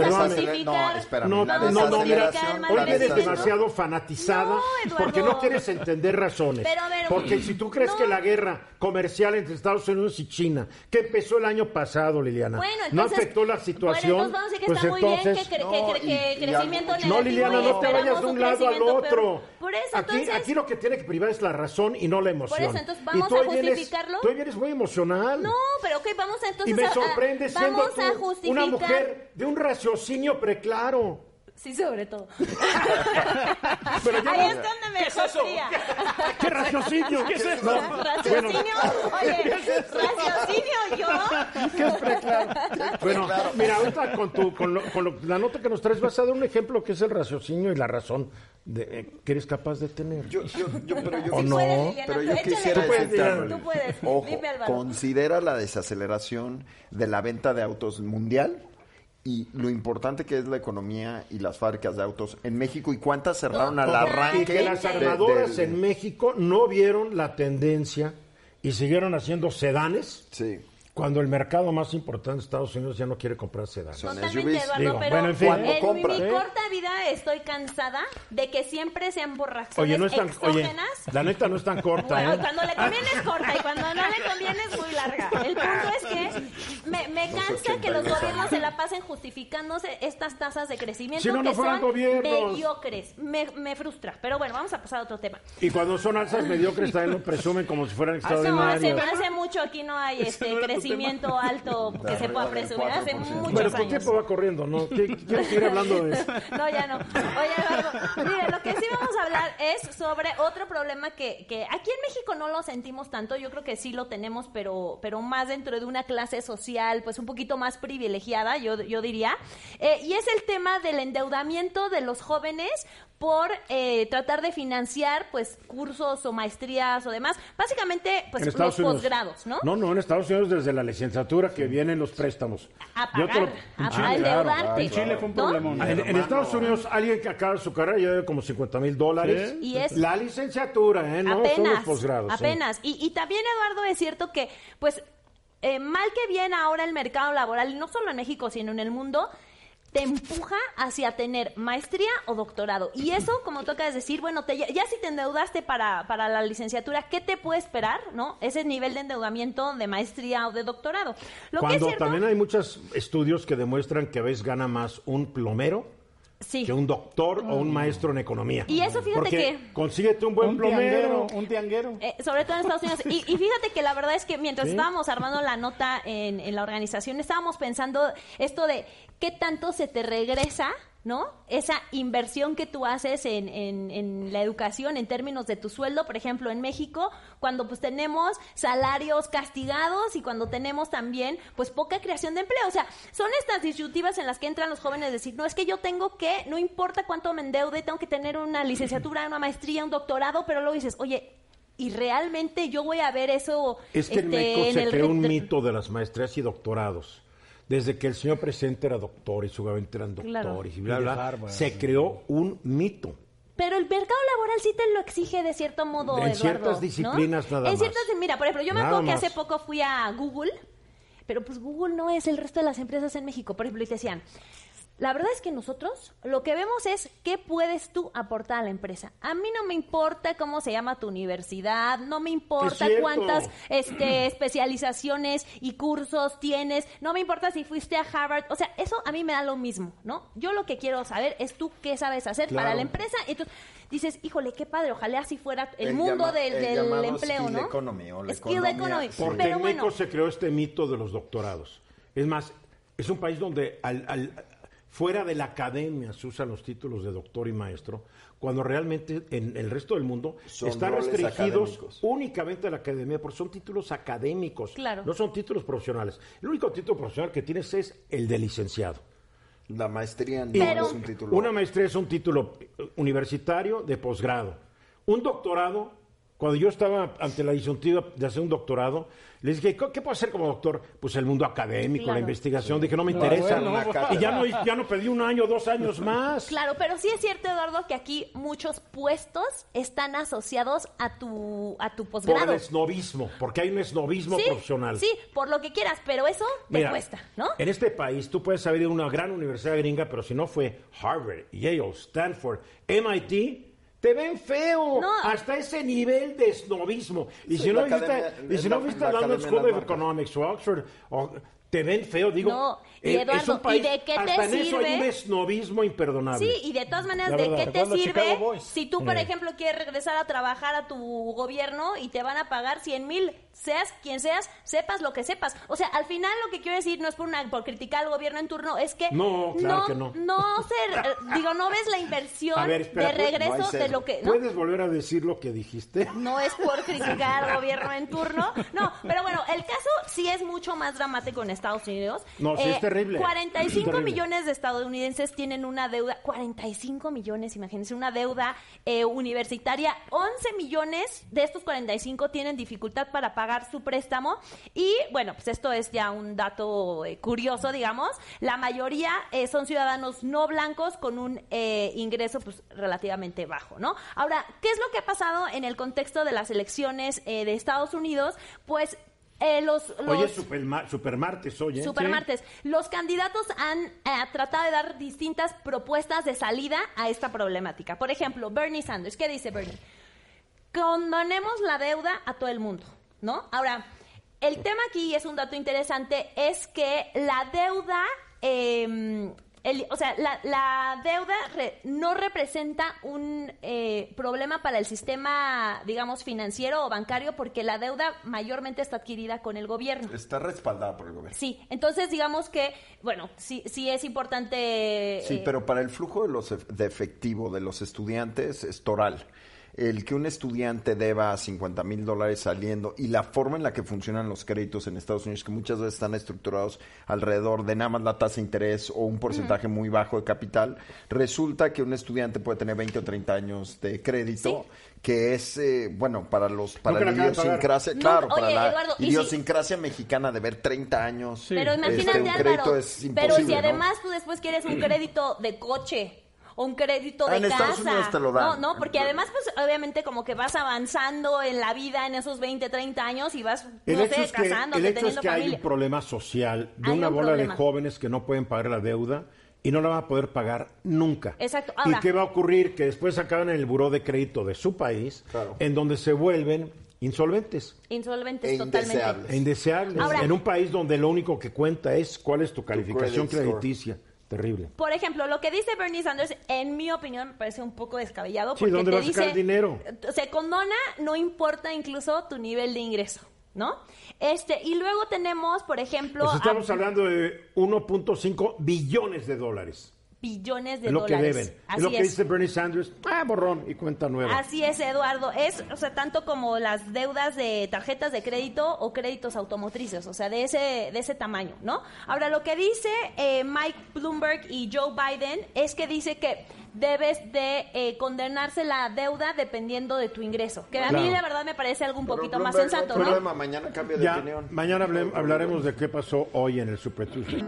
No, espérame. No, la no, no, mira, Hoy diciendo- demasiado fanatizada No, porque no quieres entender razones. Pero, a ver, porque si tú crees no. que la guerra comercial entre Estados Unidos y China, que empezó el año pasado, Liliana, Bueno, no entonces, afectó la Bueno, situación, entonces vamos a decir que pues está muy entonces... bien que, cre- No, que, cre- y- que y crecimiento algo- No, Liliana, no te vayas de un un lado al otro. peor. Por eso, aquí, entonces... aquí lo que tiene que privar es la razón y no la emoción. Por eso, entonces, ¿vamos a vienes- justificarlo? tú vienes muy emocional. No, pero ok, vamos entonces y me a- a- sorprende siendo vamos tú a justificar. una mujer de un raciocinio preclaro. Sí, sobre todo. <laughs> Pero yo Ahí no- es donde me ¿Qué es eso? confía. ¿Qué raciocinio? ¿Qué es eso? Raciocinio, oye, raciocinio yo. ¿Qué es preclaro? Bueno, mira, ahorita con, tu, con, lo- con lo- la nota que nos traes vas a dar un ejemplo que es el raciocinio y la razón de, eh, que eres capaz de tener. Yo, yo, yo, pero yo, ¿O no? puedes, Liliana, pero yo échale quisiera decirte Liliana. Tú puedes. Ojo, Dime, Álvaro. considera la desaceleración de la venta de autos mundial y lo importante que es la economía y las fábricas de autos en México y cuántas cerraron al arranque. Y que las de- armadoras del- en México no vieron la tendencia y siguieron haciendo sedanes Sí. Cuando el mercado más importante de Estados Unidos ya no quiere comprar sedanes. Son Totalmente. Eduardo, Digo, pero bueno, en fin. ¿Cuándo en compra? mi ¿Eh? corta vida estoy cansada de que siempre sean por razones Oye, no es tan, oye, la neta no es tan corta, Bueno, ¿eh? cuando le conviene es corta y cuando no le conviene es muy larga. El punto es que me, me cansa que los gobiernos se la pasen justificándose estas tasas de crecimiento Si no, no que son gobiernos. mediocres. Me, me frustra. Pero bueno, vamos a pasar a otro tema. Y cuando son alzas mediocres también lo presumen como si fueran No, hace, extraordinarias. hace mucho aquí no hay <laughs> este crecimiento alto <laughs> que se pueda presumir. Hace 4%. muchos Bueno, tu años. tiempo va corriendo, ¿no? ¿Qué- ¿Quieres seguir hablando de eso? <laughs> No, ya no. Oye, Eduardo, mire, lo que sí vamos a hablar es sobre otro problema que, que aquí en México no lo sentimos tanto, yo creo que sí lo tenemos, pero, pero más dentro de una clase social, pues un poquito más privilegiada, yo, yo diría, Eh, y es el tema del endeudamiento de los jóvenes por eh, tratar de financiar pues cursos o maestrías o demás, básicamente pues En los Estados Unidos. posgrados, ¿no? No, no, en Estados Unidos desde la licenciatura que vienen los préstamos. A lo- pagar, en a, Chile, a claro. endeudarte. En Chile fue un ¿no? problemón. En, en Estados Unidos, alguien que acaba su carrera ya debe como 50 mil dólares. Sí. Y es- La licenciatura, ¿eh? No son los apenas, posgrados. sí. apenas. Y, y también, Eduardo, es cierto que, pues, eh, mal que bien ahora el mercado laboral, y no solo en México, sino en el mundo, te empuja hacia tener maestría o doctorado. Y eso, como toca es decir, bueno, te, ya si te endeudaste para, para la licenciatura, ¿qué te puede esperar? ¿No? Ese nivel de endeudamiento de maestría o de doctorado. Lo Cuando también hay muchos estudios que demuestran que a veces gana más un plomero que un doctor o un maestro en economía. Y eso fíjate que... Consíguete un buen plomero. un tianguero. Eh, sobre todo en Estados Unidos. Y, fíjate que la verdad es que mientras estábamos armando la nota en, en la organización, estábamos pensando esto de qué tanto se te regresa ¿no? Esa inversión que tú haces en, en, la educación en términos de tu sueldo, por ejemplo, en México, cuando pues tenemos salarios castigados y cuando tenemos también pues poca creación de empleo. O sea, son estas disyuntivas en las que entran los jóvenes a decir, no, es que yo tengo que, no importa cuánto me endeude, tengo que tener una licenciatura, una maestría, un doctorado, pero luego dices, oye, y realmente yo voy a ver eso. Es que en este, México se creó un mito de las maestrías y doctorados desde que el señor presidente era doctor y su gabinete eran doctores y bla, bla, se creó un mito. Pero el mercado laboral sí te lo exige de cierto modo, En ciertas disciplinas nada en más. Ciertas, mira, por ejemplo, yo me acuerdo que hace poco fui a Google, pero pues Google no es el resto de las empresas en México. Por ejemplo, y decían, la verdad es que nosotros lo que vemos es qué puedes tú aportar a la empresa. A mí no me importa cómo se llama tu universidad, no me importa cuántas <clears throat> este, especializaciones y cursos tienes, no me importa si fuiste a Harvard, o sea, eso a mí me da lo mismo, ¿no? Yo lo que quiero saber es tú qué sabes hacer para la empresa. Entonces dices, híjole, qué padre, ojalá así fuera el, mundo del, empleo, ¿no? Economy, o skill economy. Porque en México se creó este mito de los doctorados. Es más, es un país donde al, Fuera de la academia se usan los títulos de doctor y maestro, cuando realmente en el resto del mundo están restringidos únicamente a la academia, porque son títulos académicos, no son títulos profesionales. El único título profesional que tienes es el de licenciado. La maestría no es un título. Una maestría es un título universitario de posgrado. Un doctorado, cuando yo estaba ante la disyuntiva de hacer un doctorado, les dije, ¿qué puedo hacer como doctor? Pues el mundo académico, la investigación. Dije, no me interesa. y ya no, ya no pedí un año, dos años más. Claro, pero sí es cierto, Eduardo, que aquí muchos puestos están asociados a tu, a tu posgrado. Por el esnovismo, porque hay un esnovismo profesional. Sí, por lo que quieras, pero eso te cuesta, ¿no? En este país tú puedes saber de una gran universidad gringa, pero si no fue Harvard, Yale, Stanford, MIT te ven feo hasta ese nivel de snobismo. Y si no viste, y si no viste London School of Economics o Oxford, te ven feo, digo. No, y eh, Eduardo, ¿y de qué te sirve? eso hay un esnovismo imperdonable. Sí, y de todas maneras, ¿de qué te sirve si tú, por ejemplo, quieres regresar a trabajar a tu gobierno y te van a pagar 100 mil? Seas quien seas, sepas lo que sepas. O sea, al final lo que quiero decir no es por, una, por criticar al gobierno en turno, es que no, claro que no. No digo, no ves la inversión de regreso de lo que... ¿Puedes volver a decir lo que dijiste? No es por criticar al gobierno en turno, no, pero bueno, el caso sí es mucho más dramático en Estados Unidos. No, sí es eh, terrible. 45 millones de estadounidenses tienen una deuda, 45 millones, imagínense, una deuda eh, universitaria. 11 millones de estos 45 tienen dificultad para pagar su préstamo. Y bueno, pues esto es ya un dato eh, curioso, digamos. La mayoría son ciudadanos no blancos con un ingreso pues relativamente bajo, ¿no? Ahora, ¿qué es lo que ha pasado en el contexto de las elecciones de Estados Unidos? Pues eh, los, Oye, supermartes, oye. Supermartes. Los candidatos han eh, tratado de dar distintas propuestas de salida a esta problemática. Por ejemplo, Bernie Sanders. ¿Qué dice Bernie? Condonemos la deuda a todo el mundo, ¿no? Ahora, el tema aquí, es un dato interesante, es que la deuda eh, o sea, la, deuda no representa un eh, problema para el sistema, digamos, financiero o bancario, porque la deuda mayormente está adquirida con el gobierno. Está respaldada por el gobierno. Sí, entonces digamos que, bueno, sí, sí es importante. Sí, eh, pero para el flujo de, los, de efectivo de los estudiantes es toral el que un estudiante deba 50 mil dólares saliendo y la forma en la que funcionan los créditos en Estados Unidos, que muchas veces están estructurados alrededor de nada más la tasa de interés o un porcentaje muy bajo de capital, resulta que un estudiante puede tener 20 o 30 años de crédito. que es eh, bueno para los para la idiosincrasia claro para la idiosincrasia mexicana de ver 30 años pero este, Álvaro, pero si además tú después quieres un crédito de coche un crédito de casa. No, no, porque además, pues, obviamente, como que vas avanzando en la vida en esos 20, 30 años y vas, no sé, casándote, el hecho es que hay un problema social de una bola de jóvenes que no pueden pagar la deuda y no la van a poder pagar nunca. Exacto. ¿Y Ahora- qué va a ocurrir? Que después acaban en el buró de crédito de su país, Claro. en donde se vuelven insolventes Insolventes E totalmente. indeseables. e indeseables. Ahora- en un país donde lo único que cuenta es cuál es tu calificación credit score. crediticia. Terrible. Por ejemplo, lo que dice Bernie Sanders, en mi opinión, me parece un poco descabellado. Sí, Porque ¿dónde te vas a sacar dice, el dinero? Se condona, no importa incluso tu nivel de ingreso, ¿no? Este, y luego tenemos, por ejemplo, Pues estamos a hablando de 1.5 billones de dólares. Billones de Es lo que dólares. deben. Así es lo que dice Bernie Sanders. Ah, borrón y cuenta nueva. Así es, Eduardo. Es, o sea, tanto como las deudas de tarjetas de crédito o créditos automotrices, o sea, de ese, de ese tamaño, ¿no? Ahora, lo que dice eh, Mike Bloomberg y Joe Biden es que dice que debes de eh, condenarse la deuda dependiendo de tu ingreso. Que a mí, la verdad, me parece algo un Pero poquito más sensato, no problema, mañana cambia de Ya, opinión. mañana hable- hablaremos de qué pasó hoy en el Super Tuesday.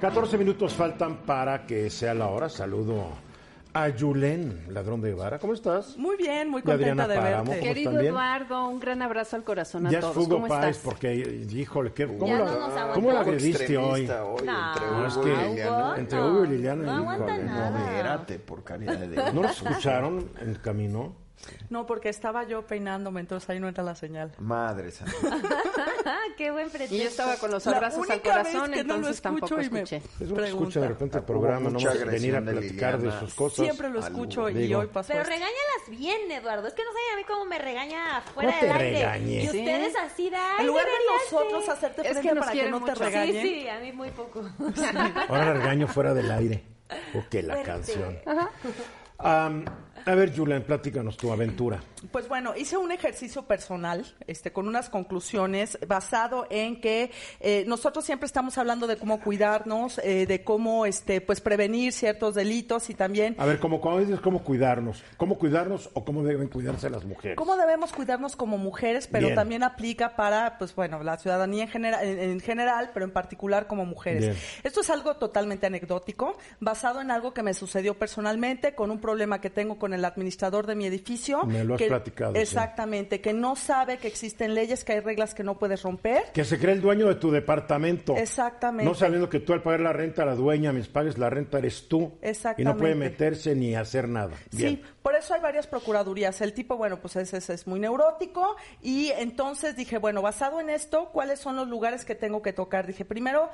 Catorce minutos faltan para que sea la hora. Saludo a Yulén, ladrón de Guevara. ¿Cómo estás? Muy bien, muy contenta de Páramo, verte. ¿cómo Querido? Eduardo, un gran abrazo al corazón a Ya es todos. Fugo ¿Cómo Páez, estás? porque, híjole, ¿qué, ¿cómo, Ya la, no nos aguantó. ¿cómo la Un poco agrediste hoy? hoy No, entre No, es Hugo que- y Liliana. entre no, Hugo y Liliana, No aguanta híjole, no, nada. Espérate, por caridad de Dios. ¿No lo escucharon en el camino? No, porque estaba yo peinándome, entonces ahí no entra la señal. Madre santa. Ah, <laughs> qué buen pretexto. Y yo estaba con los abrazos al corazón, que no lo entonces tampoco escucho y me- escuché. Es lo escucha de repente el programa, no a venir a de platicar de sus cosas. Siempre lo escucho y Digo. hoy pasó Pero esto. regáñalas bien, Eduardo. Es que no sé a mí cómo me regaña fuera ¿Cómo te del aire. regañe? Y Sí. ustedes así de, "Ay, En lugar de nosotros hacerte Es que frente nos para que no te regañen. Sí, sí, a mí muy poco. Ahora regaño fuera del aire. Ok, la Fuerte. canción. Am, a ver, Julián, platícanos tu aventura. Pues bueno, hice un ejercicio personal, este, con unas conclusiones basado en que eh, nosotros siempre estamos hablando de cómo cuidarnos, eh, de cómo, este, pues prevenir ciertos delitos y también A ver, como cuando dices cómo cuidarnos, cómo cuidarnos o cómo deben cuidarse las mujeres. cómo debemos cuidarnos como mujeres, pero Bien. también aplica para, pues bueno, la ciudadanía en general, en, en general, pero en particular como mujeres. Bien. Esto es algo totalmente anecdótico, basado en algo que me sucedió personalmente con un problema que tengo con el administrador de mi edificio. Me lo has que- platicado, sí. Exactamente, que no sabe que existen leyes, que hay reglas que no puedes romper. Que se cree el dueño de tu departamento. Exactamente. No sabiendo que tú al pagar la renta, la dueña, mis pagues la renta eres tú. Y no Exactamente. puede meterse ni hacer nada. Bien. Sí, por eso hay varias procuradurías. El tipo, bueno, pues es, es, es muy neurótico y entonces dije, bueno, basado en esto, ¿cuáles son los lugares que tengo que tocar? Dije, primero,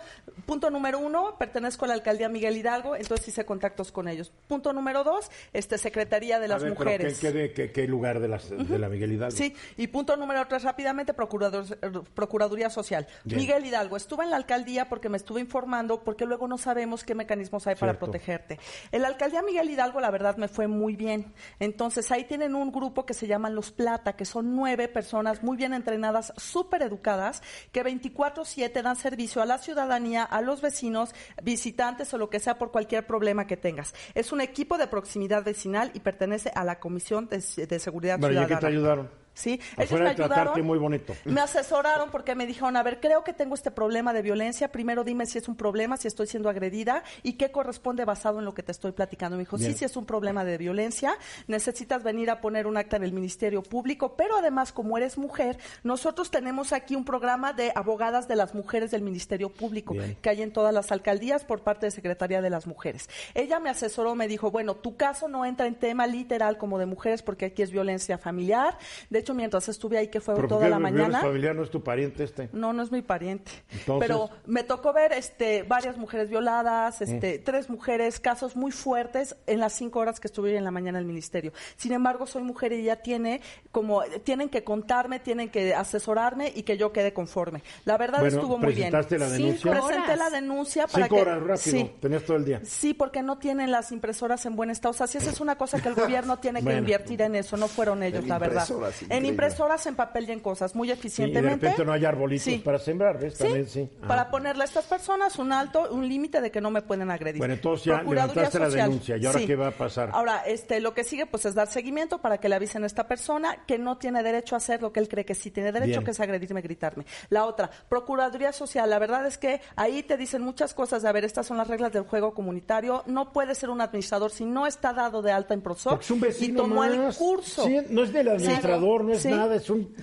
punto número uno, pertenezco a la alcaldía Miguel Hidalgo, entonces hice contactos con ellos. Punto número dos, este, Secretaría de A las pero Mujeres. ¿qué, qué, de- qué- qué lugar de, las, de la Miguel Hidalgo? Sí, y punto número tres, rápidamente, Procurador- eh, Procuraduría Social. Bien. Miguel Hidalgo, estuve en la alcaldía porque me estuve informando, porque luego no sabemos qué mecanismos hay para protegerte. En la alcaldía Miguel Hidalgo, la verdad, me fue muy bien. Entonces, ahí tienen un grupo que se llaman Los Plata, que son nueve personas muy bien entrenadas, súper educadas, que 24-7 dan servicio a la ciudadanía, a los vecinos, visitantes o lo que sea por cualquier problema que tengas. Es un equipo de proximidad vecinal y pertenece a la Comisión de, de Seguridad Bueno, ¿ya Ciudadana. que te ayudaron? Sí, ellos Afuera me de ayudaron. muy bonito. Me asesoraron porque me dijeron, a ver, creo que tengo este problema de violencia. Primero dime si es un problema, si estoy siendo agredida y qué corresponde basado en lo que te estoy platicando. Me dijo, Bien. sí, sí es un problema de violencia. Necesitas venir a poner un acta en el Ministerio Público, pero además, como eres mujer, nosotros tenemos aquí un programa de abogadas de las mujeres del Ministerio Público Bien. que hay en todas las alcaldías por parte de Secretaría de las Mujeres. Ella me asesoró, me dijo, bueno, tu caso no entra en tema literal como de mujeres porque aquí es violencia familiar. De hecho, mientras estuve ahí, que fue ¿Pero toda qué la mañana. familiar no es tu pariente este? No, no es mi pariente. Entonces- Pero me tocó ver este, varias mujeres violadas, Mm. este, tres mujeres, casos muy fuertes en las cinco horas que estuve en la mañana en el ministerio. Sin embargo, soy mujer y ella tiene como, tienen que contarme, tienen que asesorarme y que yo quede conforme. La verdad Bueno, estuvo muy bien. ¿presentaste la denuncia? Sí, presenté horas. la denuncia para Cinco que... horas, rápido. Sí. Tenías todo el día. Sí, porque no tienen las impresoras en buen estado. O sea, si esa es una cosa que el <laughs> gobierno tiene que Bueno. invertir en eso, no fueron ellos, la verdad. impresoras, En impresoras, en papel y en cosas, muy Sí, y de eficientemente. repente no hay arbolitos Sí. para sembrar, ¿ves? También sí. Ah. para ponerle a estas personas un alto, un límite de que no me pueden agredir. Bueno, entonces ya levantaste la denuncia, ¿y ahora qué va a pasar? Ahora, este, lo que sigue pues es dar seguimiento para que le avisen a esta persona que no tiene derecho a hacer lo que él cree que sí tiene derecho, Bien. que es agredirme, gritarme. La otra, Procuraduría Social, la verdad es que ahí te dicen muchas cosas de, a ver, estas son las reglas del juego comunitario, no puede ser un administrador si no está dado de alta en PROSOC Porque es un vecino y tomó el curso. Sí, no es del administrador, no es Sí. nada, es un...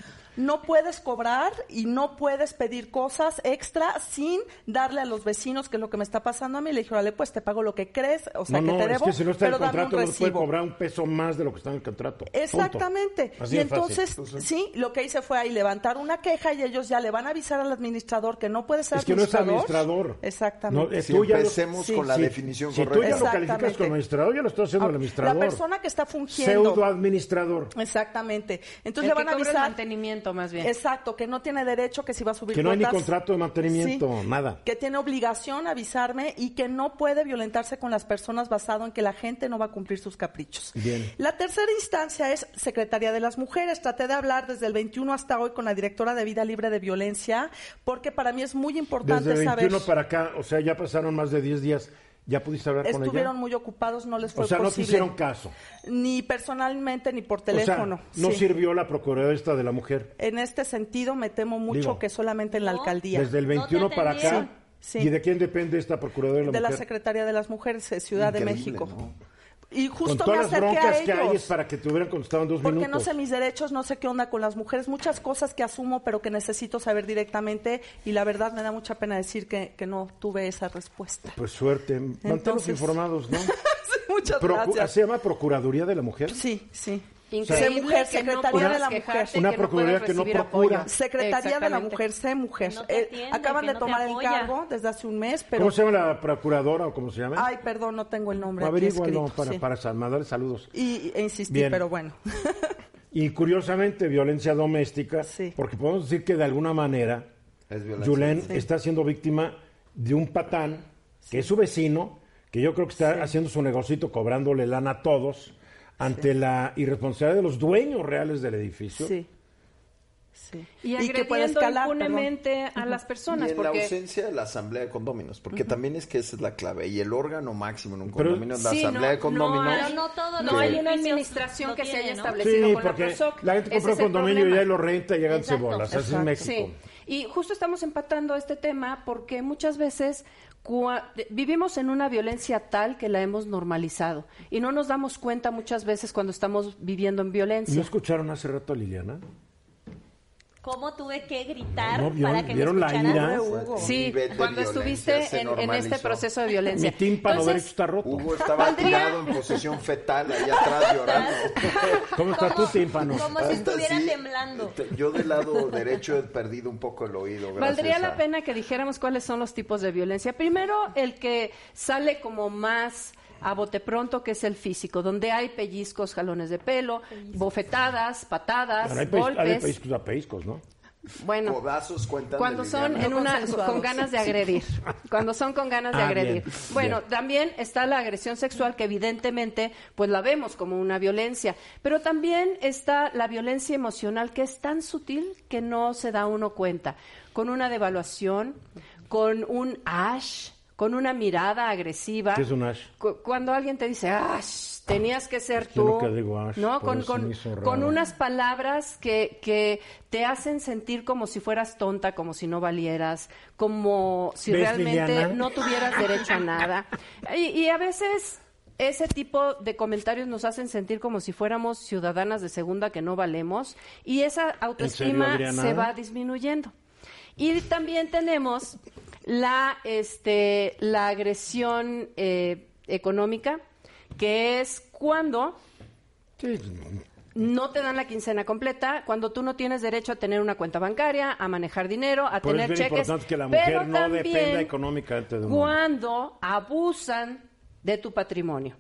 No puedes cobrar y no puedes pedir cosas extra sin darle a los vecinos, que es lo que me está pasando a mí. Le dije, órale, pues te pago lo que crees, o sea, no, que no, te es debo, que si no está en pero el contrato no puede cobrar un peso más de lo que está en el contrato. Exactamente. Así y fácil. entonces, sí, lo que hice fue ahí levantar una queja y ellos ya le van a avisar al administrador que no puede ser Es que no es administrador. Exactamente. No, es Si tú ya lo- empecemos sí, con la Sí. definición si tú correcta. ya lo calificas Exactamente. como administrador, ya lo está haciendo el Ah, administrador. La persona que está fungiendo. Pseudo administrador. Exactamente. Entonces El le van a avisar. mantenimiento, más bien. Exacto, que no tiene derecho, que si va a subir Que no hay ni contrato de mantenimiento, nada. Que tiene obligación a avisarme y que no puede violentarse con las personas basado en que la gente no va a cumplir sus caprichos. Bien. La tercera instancia es Secretaría de las Mujeres. Traté de hablar desde el 21 hasta hoy con la directora de Vida Libre de Violencia, porque para mí es muy importante Desde el saber. 21 para acá, o sea, ya pasaron más de 10 días. ¿Ya pudiste hablar con Estuvieron muy ocupados, no les fue O sea, no te posible. hicieron caso. Ni personalmente ni por teléfono. O sea, no Sí. sirvió la Procuraduría esta de la mujer. En este sentido, me temo mucho Digo, que solamente en la ¿no? alcaldía. Desde el ¿No te 21 para acá. Sí. ¿Y de quién depende esta Procuraduría de la de la Mujer? Secretaría de las Mujeres de Ciudad de México. ¿no? Y Con justo me todas las acerqué a broncas que hay ellos. es para que te hubieran contestado en dos Porque no minutos. sé mis derechos, no sé qué onda con las mujeres, muchas cosas que asumo, pero que necesito saber directamente. Y la verdad me da mucha pena decir que, que no tuve esa respuesta. Pues suerte. Manténlos Entonces- informados, ¿no? <laughs> Muchas Procu- gracias. ¿Se llama Procuraduría de la Mujer? Sí, sí. Increíble Sé mujer, no Secretaría de la Mujer. Una que no procuraduría puedas que no procura. apoyo. Secretaría de la. Mujer, sé mujer. No Eh, acaban de no tomar el cargo desde hace un mes, pero... ¿Cómo se llama la procuradora o cómo se llama? Ay, perdón, no tengo el nombre aquí Averígualo escrito. para, sí. para mandarle saludos. Y, e insistí, Bien. pero bueno. <laughs> Y curiosamente, violencia doméstica, Sí. porque podemos decir que de alguna manera Es. Julen Sí. está siendo víctima de un patán, que es su vecino, que yo creo que está Sí. haciendo su negocito cobrándole lana a todos, ante la irresponsabilidad de los dueños reales del edificio. Sí. Sí. Y que puede agrediendo escalar, impunemente a las Y personas. la porque ausencia de la asamblea de condóminos, porque también es que esa es la clave. Y el órgano máximo en un Pero- condominio es la Sí, asamblea no, de condóminos. no hay- Pero no hay una administración que se haya establecido Sí, con la porque PROSOC. la gente compra un el condominio y ya lo renta y háganse Exacto. bolas. Así es. México. Sí, y justo estamos empatando este tema porque muchas veces vivimos en una violencia tal que la hemos normalizado y no nos damos cuenta muchas veces cuando estamos viviendo en ¿No violencia. escucharon hace rato a Liliana? ¿Cómo tuve que gritar ¿No para que me vieron la escucharan? ira? Un Sí, cuando estuviste en, en este proceso de violencia. Mi tímpano Entonces, derecho está roto. Hugo estaba Valdría- tirado en posición fetal ahí atrás llorando. <laughs> ¿Cómo está tu Como- tímpano? Como si estuviera así, temblando. te- Yo del lado derecho he perdido un poco el oído. Valdría a- la pena que dijéramos cuáles son los tipos de violencia. Primero, el que sale como más a bote pronto, que es el físico, donde hay pellizcos, jalones de pelo, bofetadas, patadas, Pero hay, peis- hay de golpes. peiscos a peiscos, ¿no? Bueno, Codazos cuando son en una con ganas de agredir, cuando son con ganas de Ah, agredir. bien, Bueno, bien. también está la agresión sexual que evidentemente pues la vemos como una violencia, pero también está la violencia emocional que es tan sutil que no se da uno cuenta, con una devaluación, con un ash, con una mirada agresiva. ¿Qué es un ash? Cu- Cuando alguien te dice, ash, tenías que ser tú, nunca digo ash, Con, unas palabras que, que te hacen sentir como si fueras tonta, como si no valieras, como si ¿Ves, realmente Liliana? no tuvieras derecho a nada. <laughs> Y, y a veces ese tipo de comentarios nos hacen sentir como si fuéramos ciudadanas de segunda que no valemos y esa autoestima se va disminuyendo. Y también tenemos la, este, la agresión eh, económica, que es cuando Sí, no te dan la quincena completa, cuando tú no tienes derecho a tener una cuenta bancaria, a manejar dinero, a por tener es bien cheques. importante que la pero mujer no también dependa económicamente de un cuando abusan de tu patrimonio.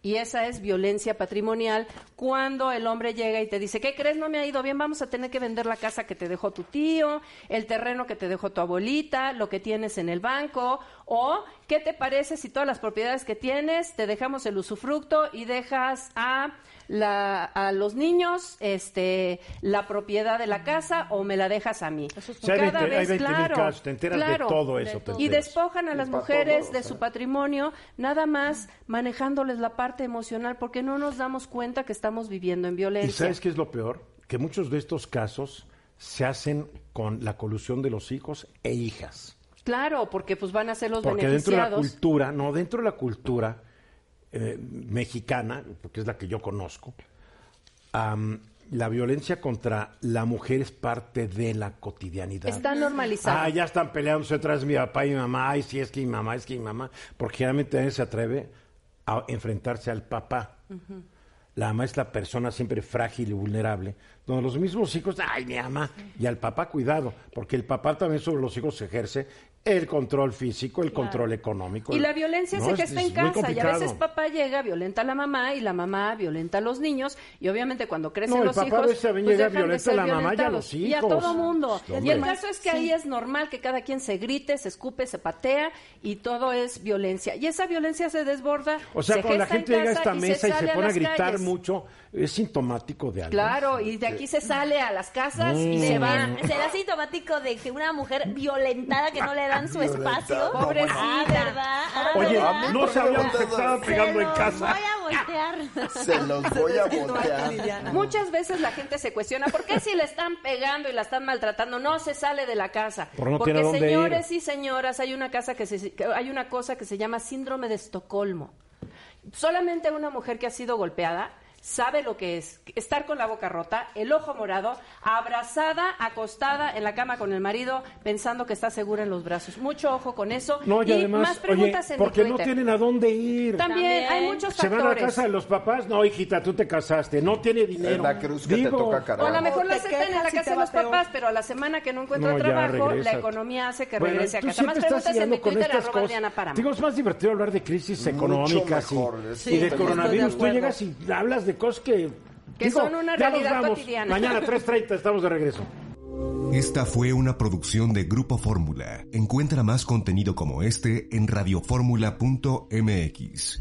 Y esa es violencia patrimonial cuando el hombre llega y te dice, ¿qué crees? No me ha ido bien, vamos a tener que vender la casa que te dejó tu tío, el terreno que te dejó tu abuelita, lo que tienes en el banco, o ¿qué te parece si todas las propiedades que tienes te dejamos el usufructo y dejas a la, a los niños este la propiedad de la casa o me la dejas a mí. O sea, hay 20 hay 20 mil claro, casos, te enteras de claro. todo eso, Y despojan a las Y mujeres todo, de o sea. su patrimonio, nada más manejándoles la parte emocional, porque no nos damos cuenta que estamos viviendo en ¿Y violencia. sabes qué es lo peor? Que muchos de estos casos se hacen con la colusión de los hijos e hijas. Claro, porque pues van a ser los Porque dentro de la cultura, no, dentro de la cultura eh, mexicana, porque es la que yo conozco, la violencia contra la mujer es parte de la cotidianidad. Está normalizado. Ah, ya están peleándose atrás mi papá y mi mamá. Ay, sí, es que mi mamá, es que mi mamá. Porque generalmente nadie se atreve a enfrentarse al papá. La mamá es la persona siempre frágil y vulnerable. Donde los mismos hijos, ay, mi mamá. Y al papá, cuidado. Porque el papá también sobre los hijos ejerce el control físico, el control económico. Y la violencia No, se es- gesta en casa y a veces papá llega, violenta a la mamá y la mamá violenta a los niños y obviamente cuando crecen No, los papá a hijos veces pues llega dejan de a la mamá y a los y a hijos. todo mundo. Hombre. Y el caso es que ahí es normal que cada quien se grite, se escupe, se patea y todo es violencia. Y esa violencia se desborda. O sea, se cuando la gente llega a esta y mesa y se pone a gritar calles. mucho, es sintomático de algo. Claro, y de aquí se sale a las casas y Mm. se va. ¿Será sintomático de que una mujer violentada que no le dan su espacio? Pobrecita. Ah, ¿verdad? Ah, Oye, ¿verdad? no sabíamos que estaban Se pegando en los casa. voy a voltear. Se los voy a <laughs> voltear. Liliana. Muchas veces la gente se cuestiona, ¿por qué si le están pegando y la están maltratando no se sale de la casa? Por no Porque señores ir. y señoras, hay una casa que se, que hay una cosa que se llama síndrome de Estocolmo. Solamente una mujer que ha sido golpeada sabe lo que es estar con la boca rota, el ojo morado, abrazada, acostada en la cama con el marido, pensando que está segura en los brazos. Mucho ojo con eso. No, y, además, más preguntas oye, en porque no tienen a dónde ir. También, También. hay muchos Se van a la factores. casa de los papás. No, hijita, tú te casaste. No tiene dinero. La cruz que te toca O a cargar. lo mejor la aceptan en la y casa de los peor. papás, pero a la semana que no encuentra No, trabajo, la economía hace que Bueno, regrese a tú casa. siempre Más estás preguntas en mi Twitter, estas arroba cosas. Diana. Digo, es más divertido hablar de crisis económicas y, y de coronavirus. Tú llegas y hablas de cosas que... Que son una ya nos realidad vamos. cotidiana. Mañana <laughs> 3.30 estamos de regreso. Esta fue una producción de Grupo Fórmula. Encuentra más contenido como este en radioformula.mx.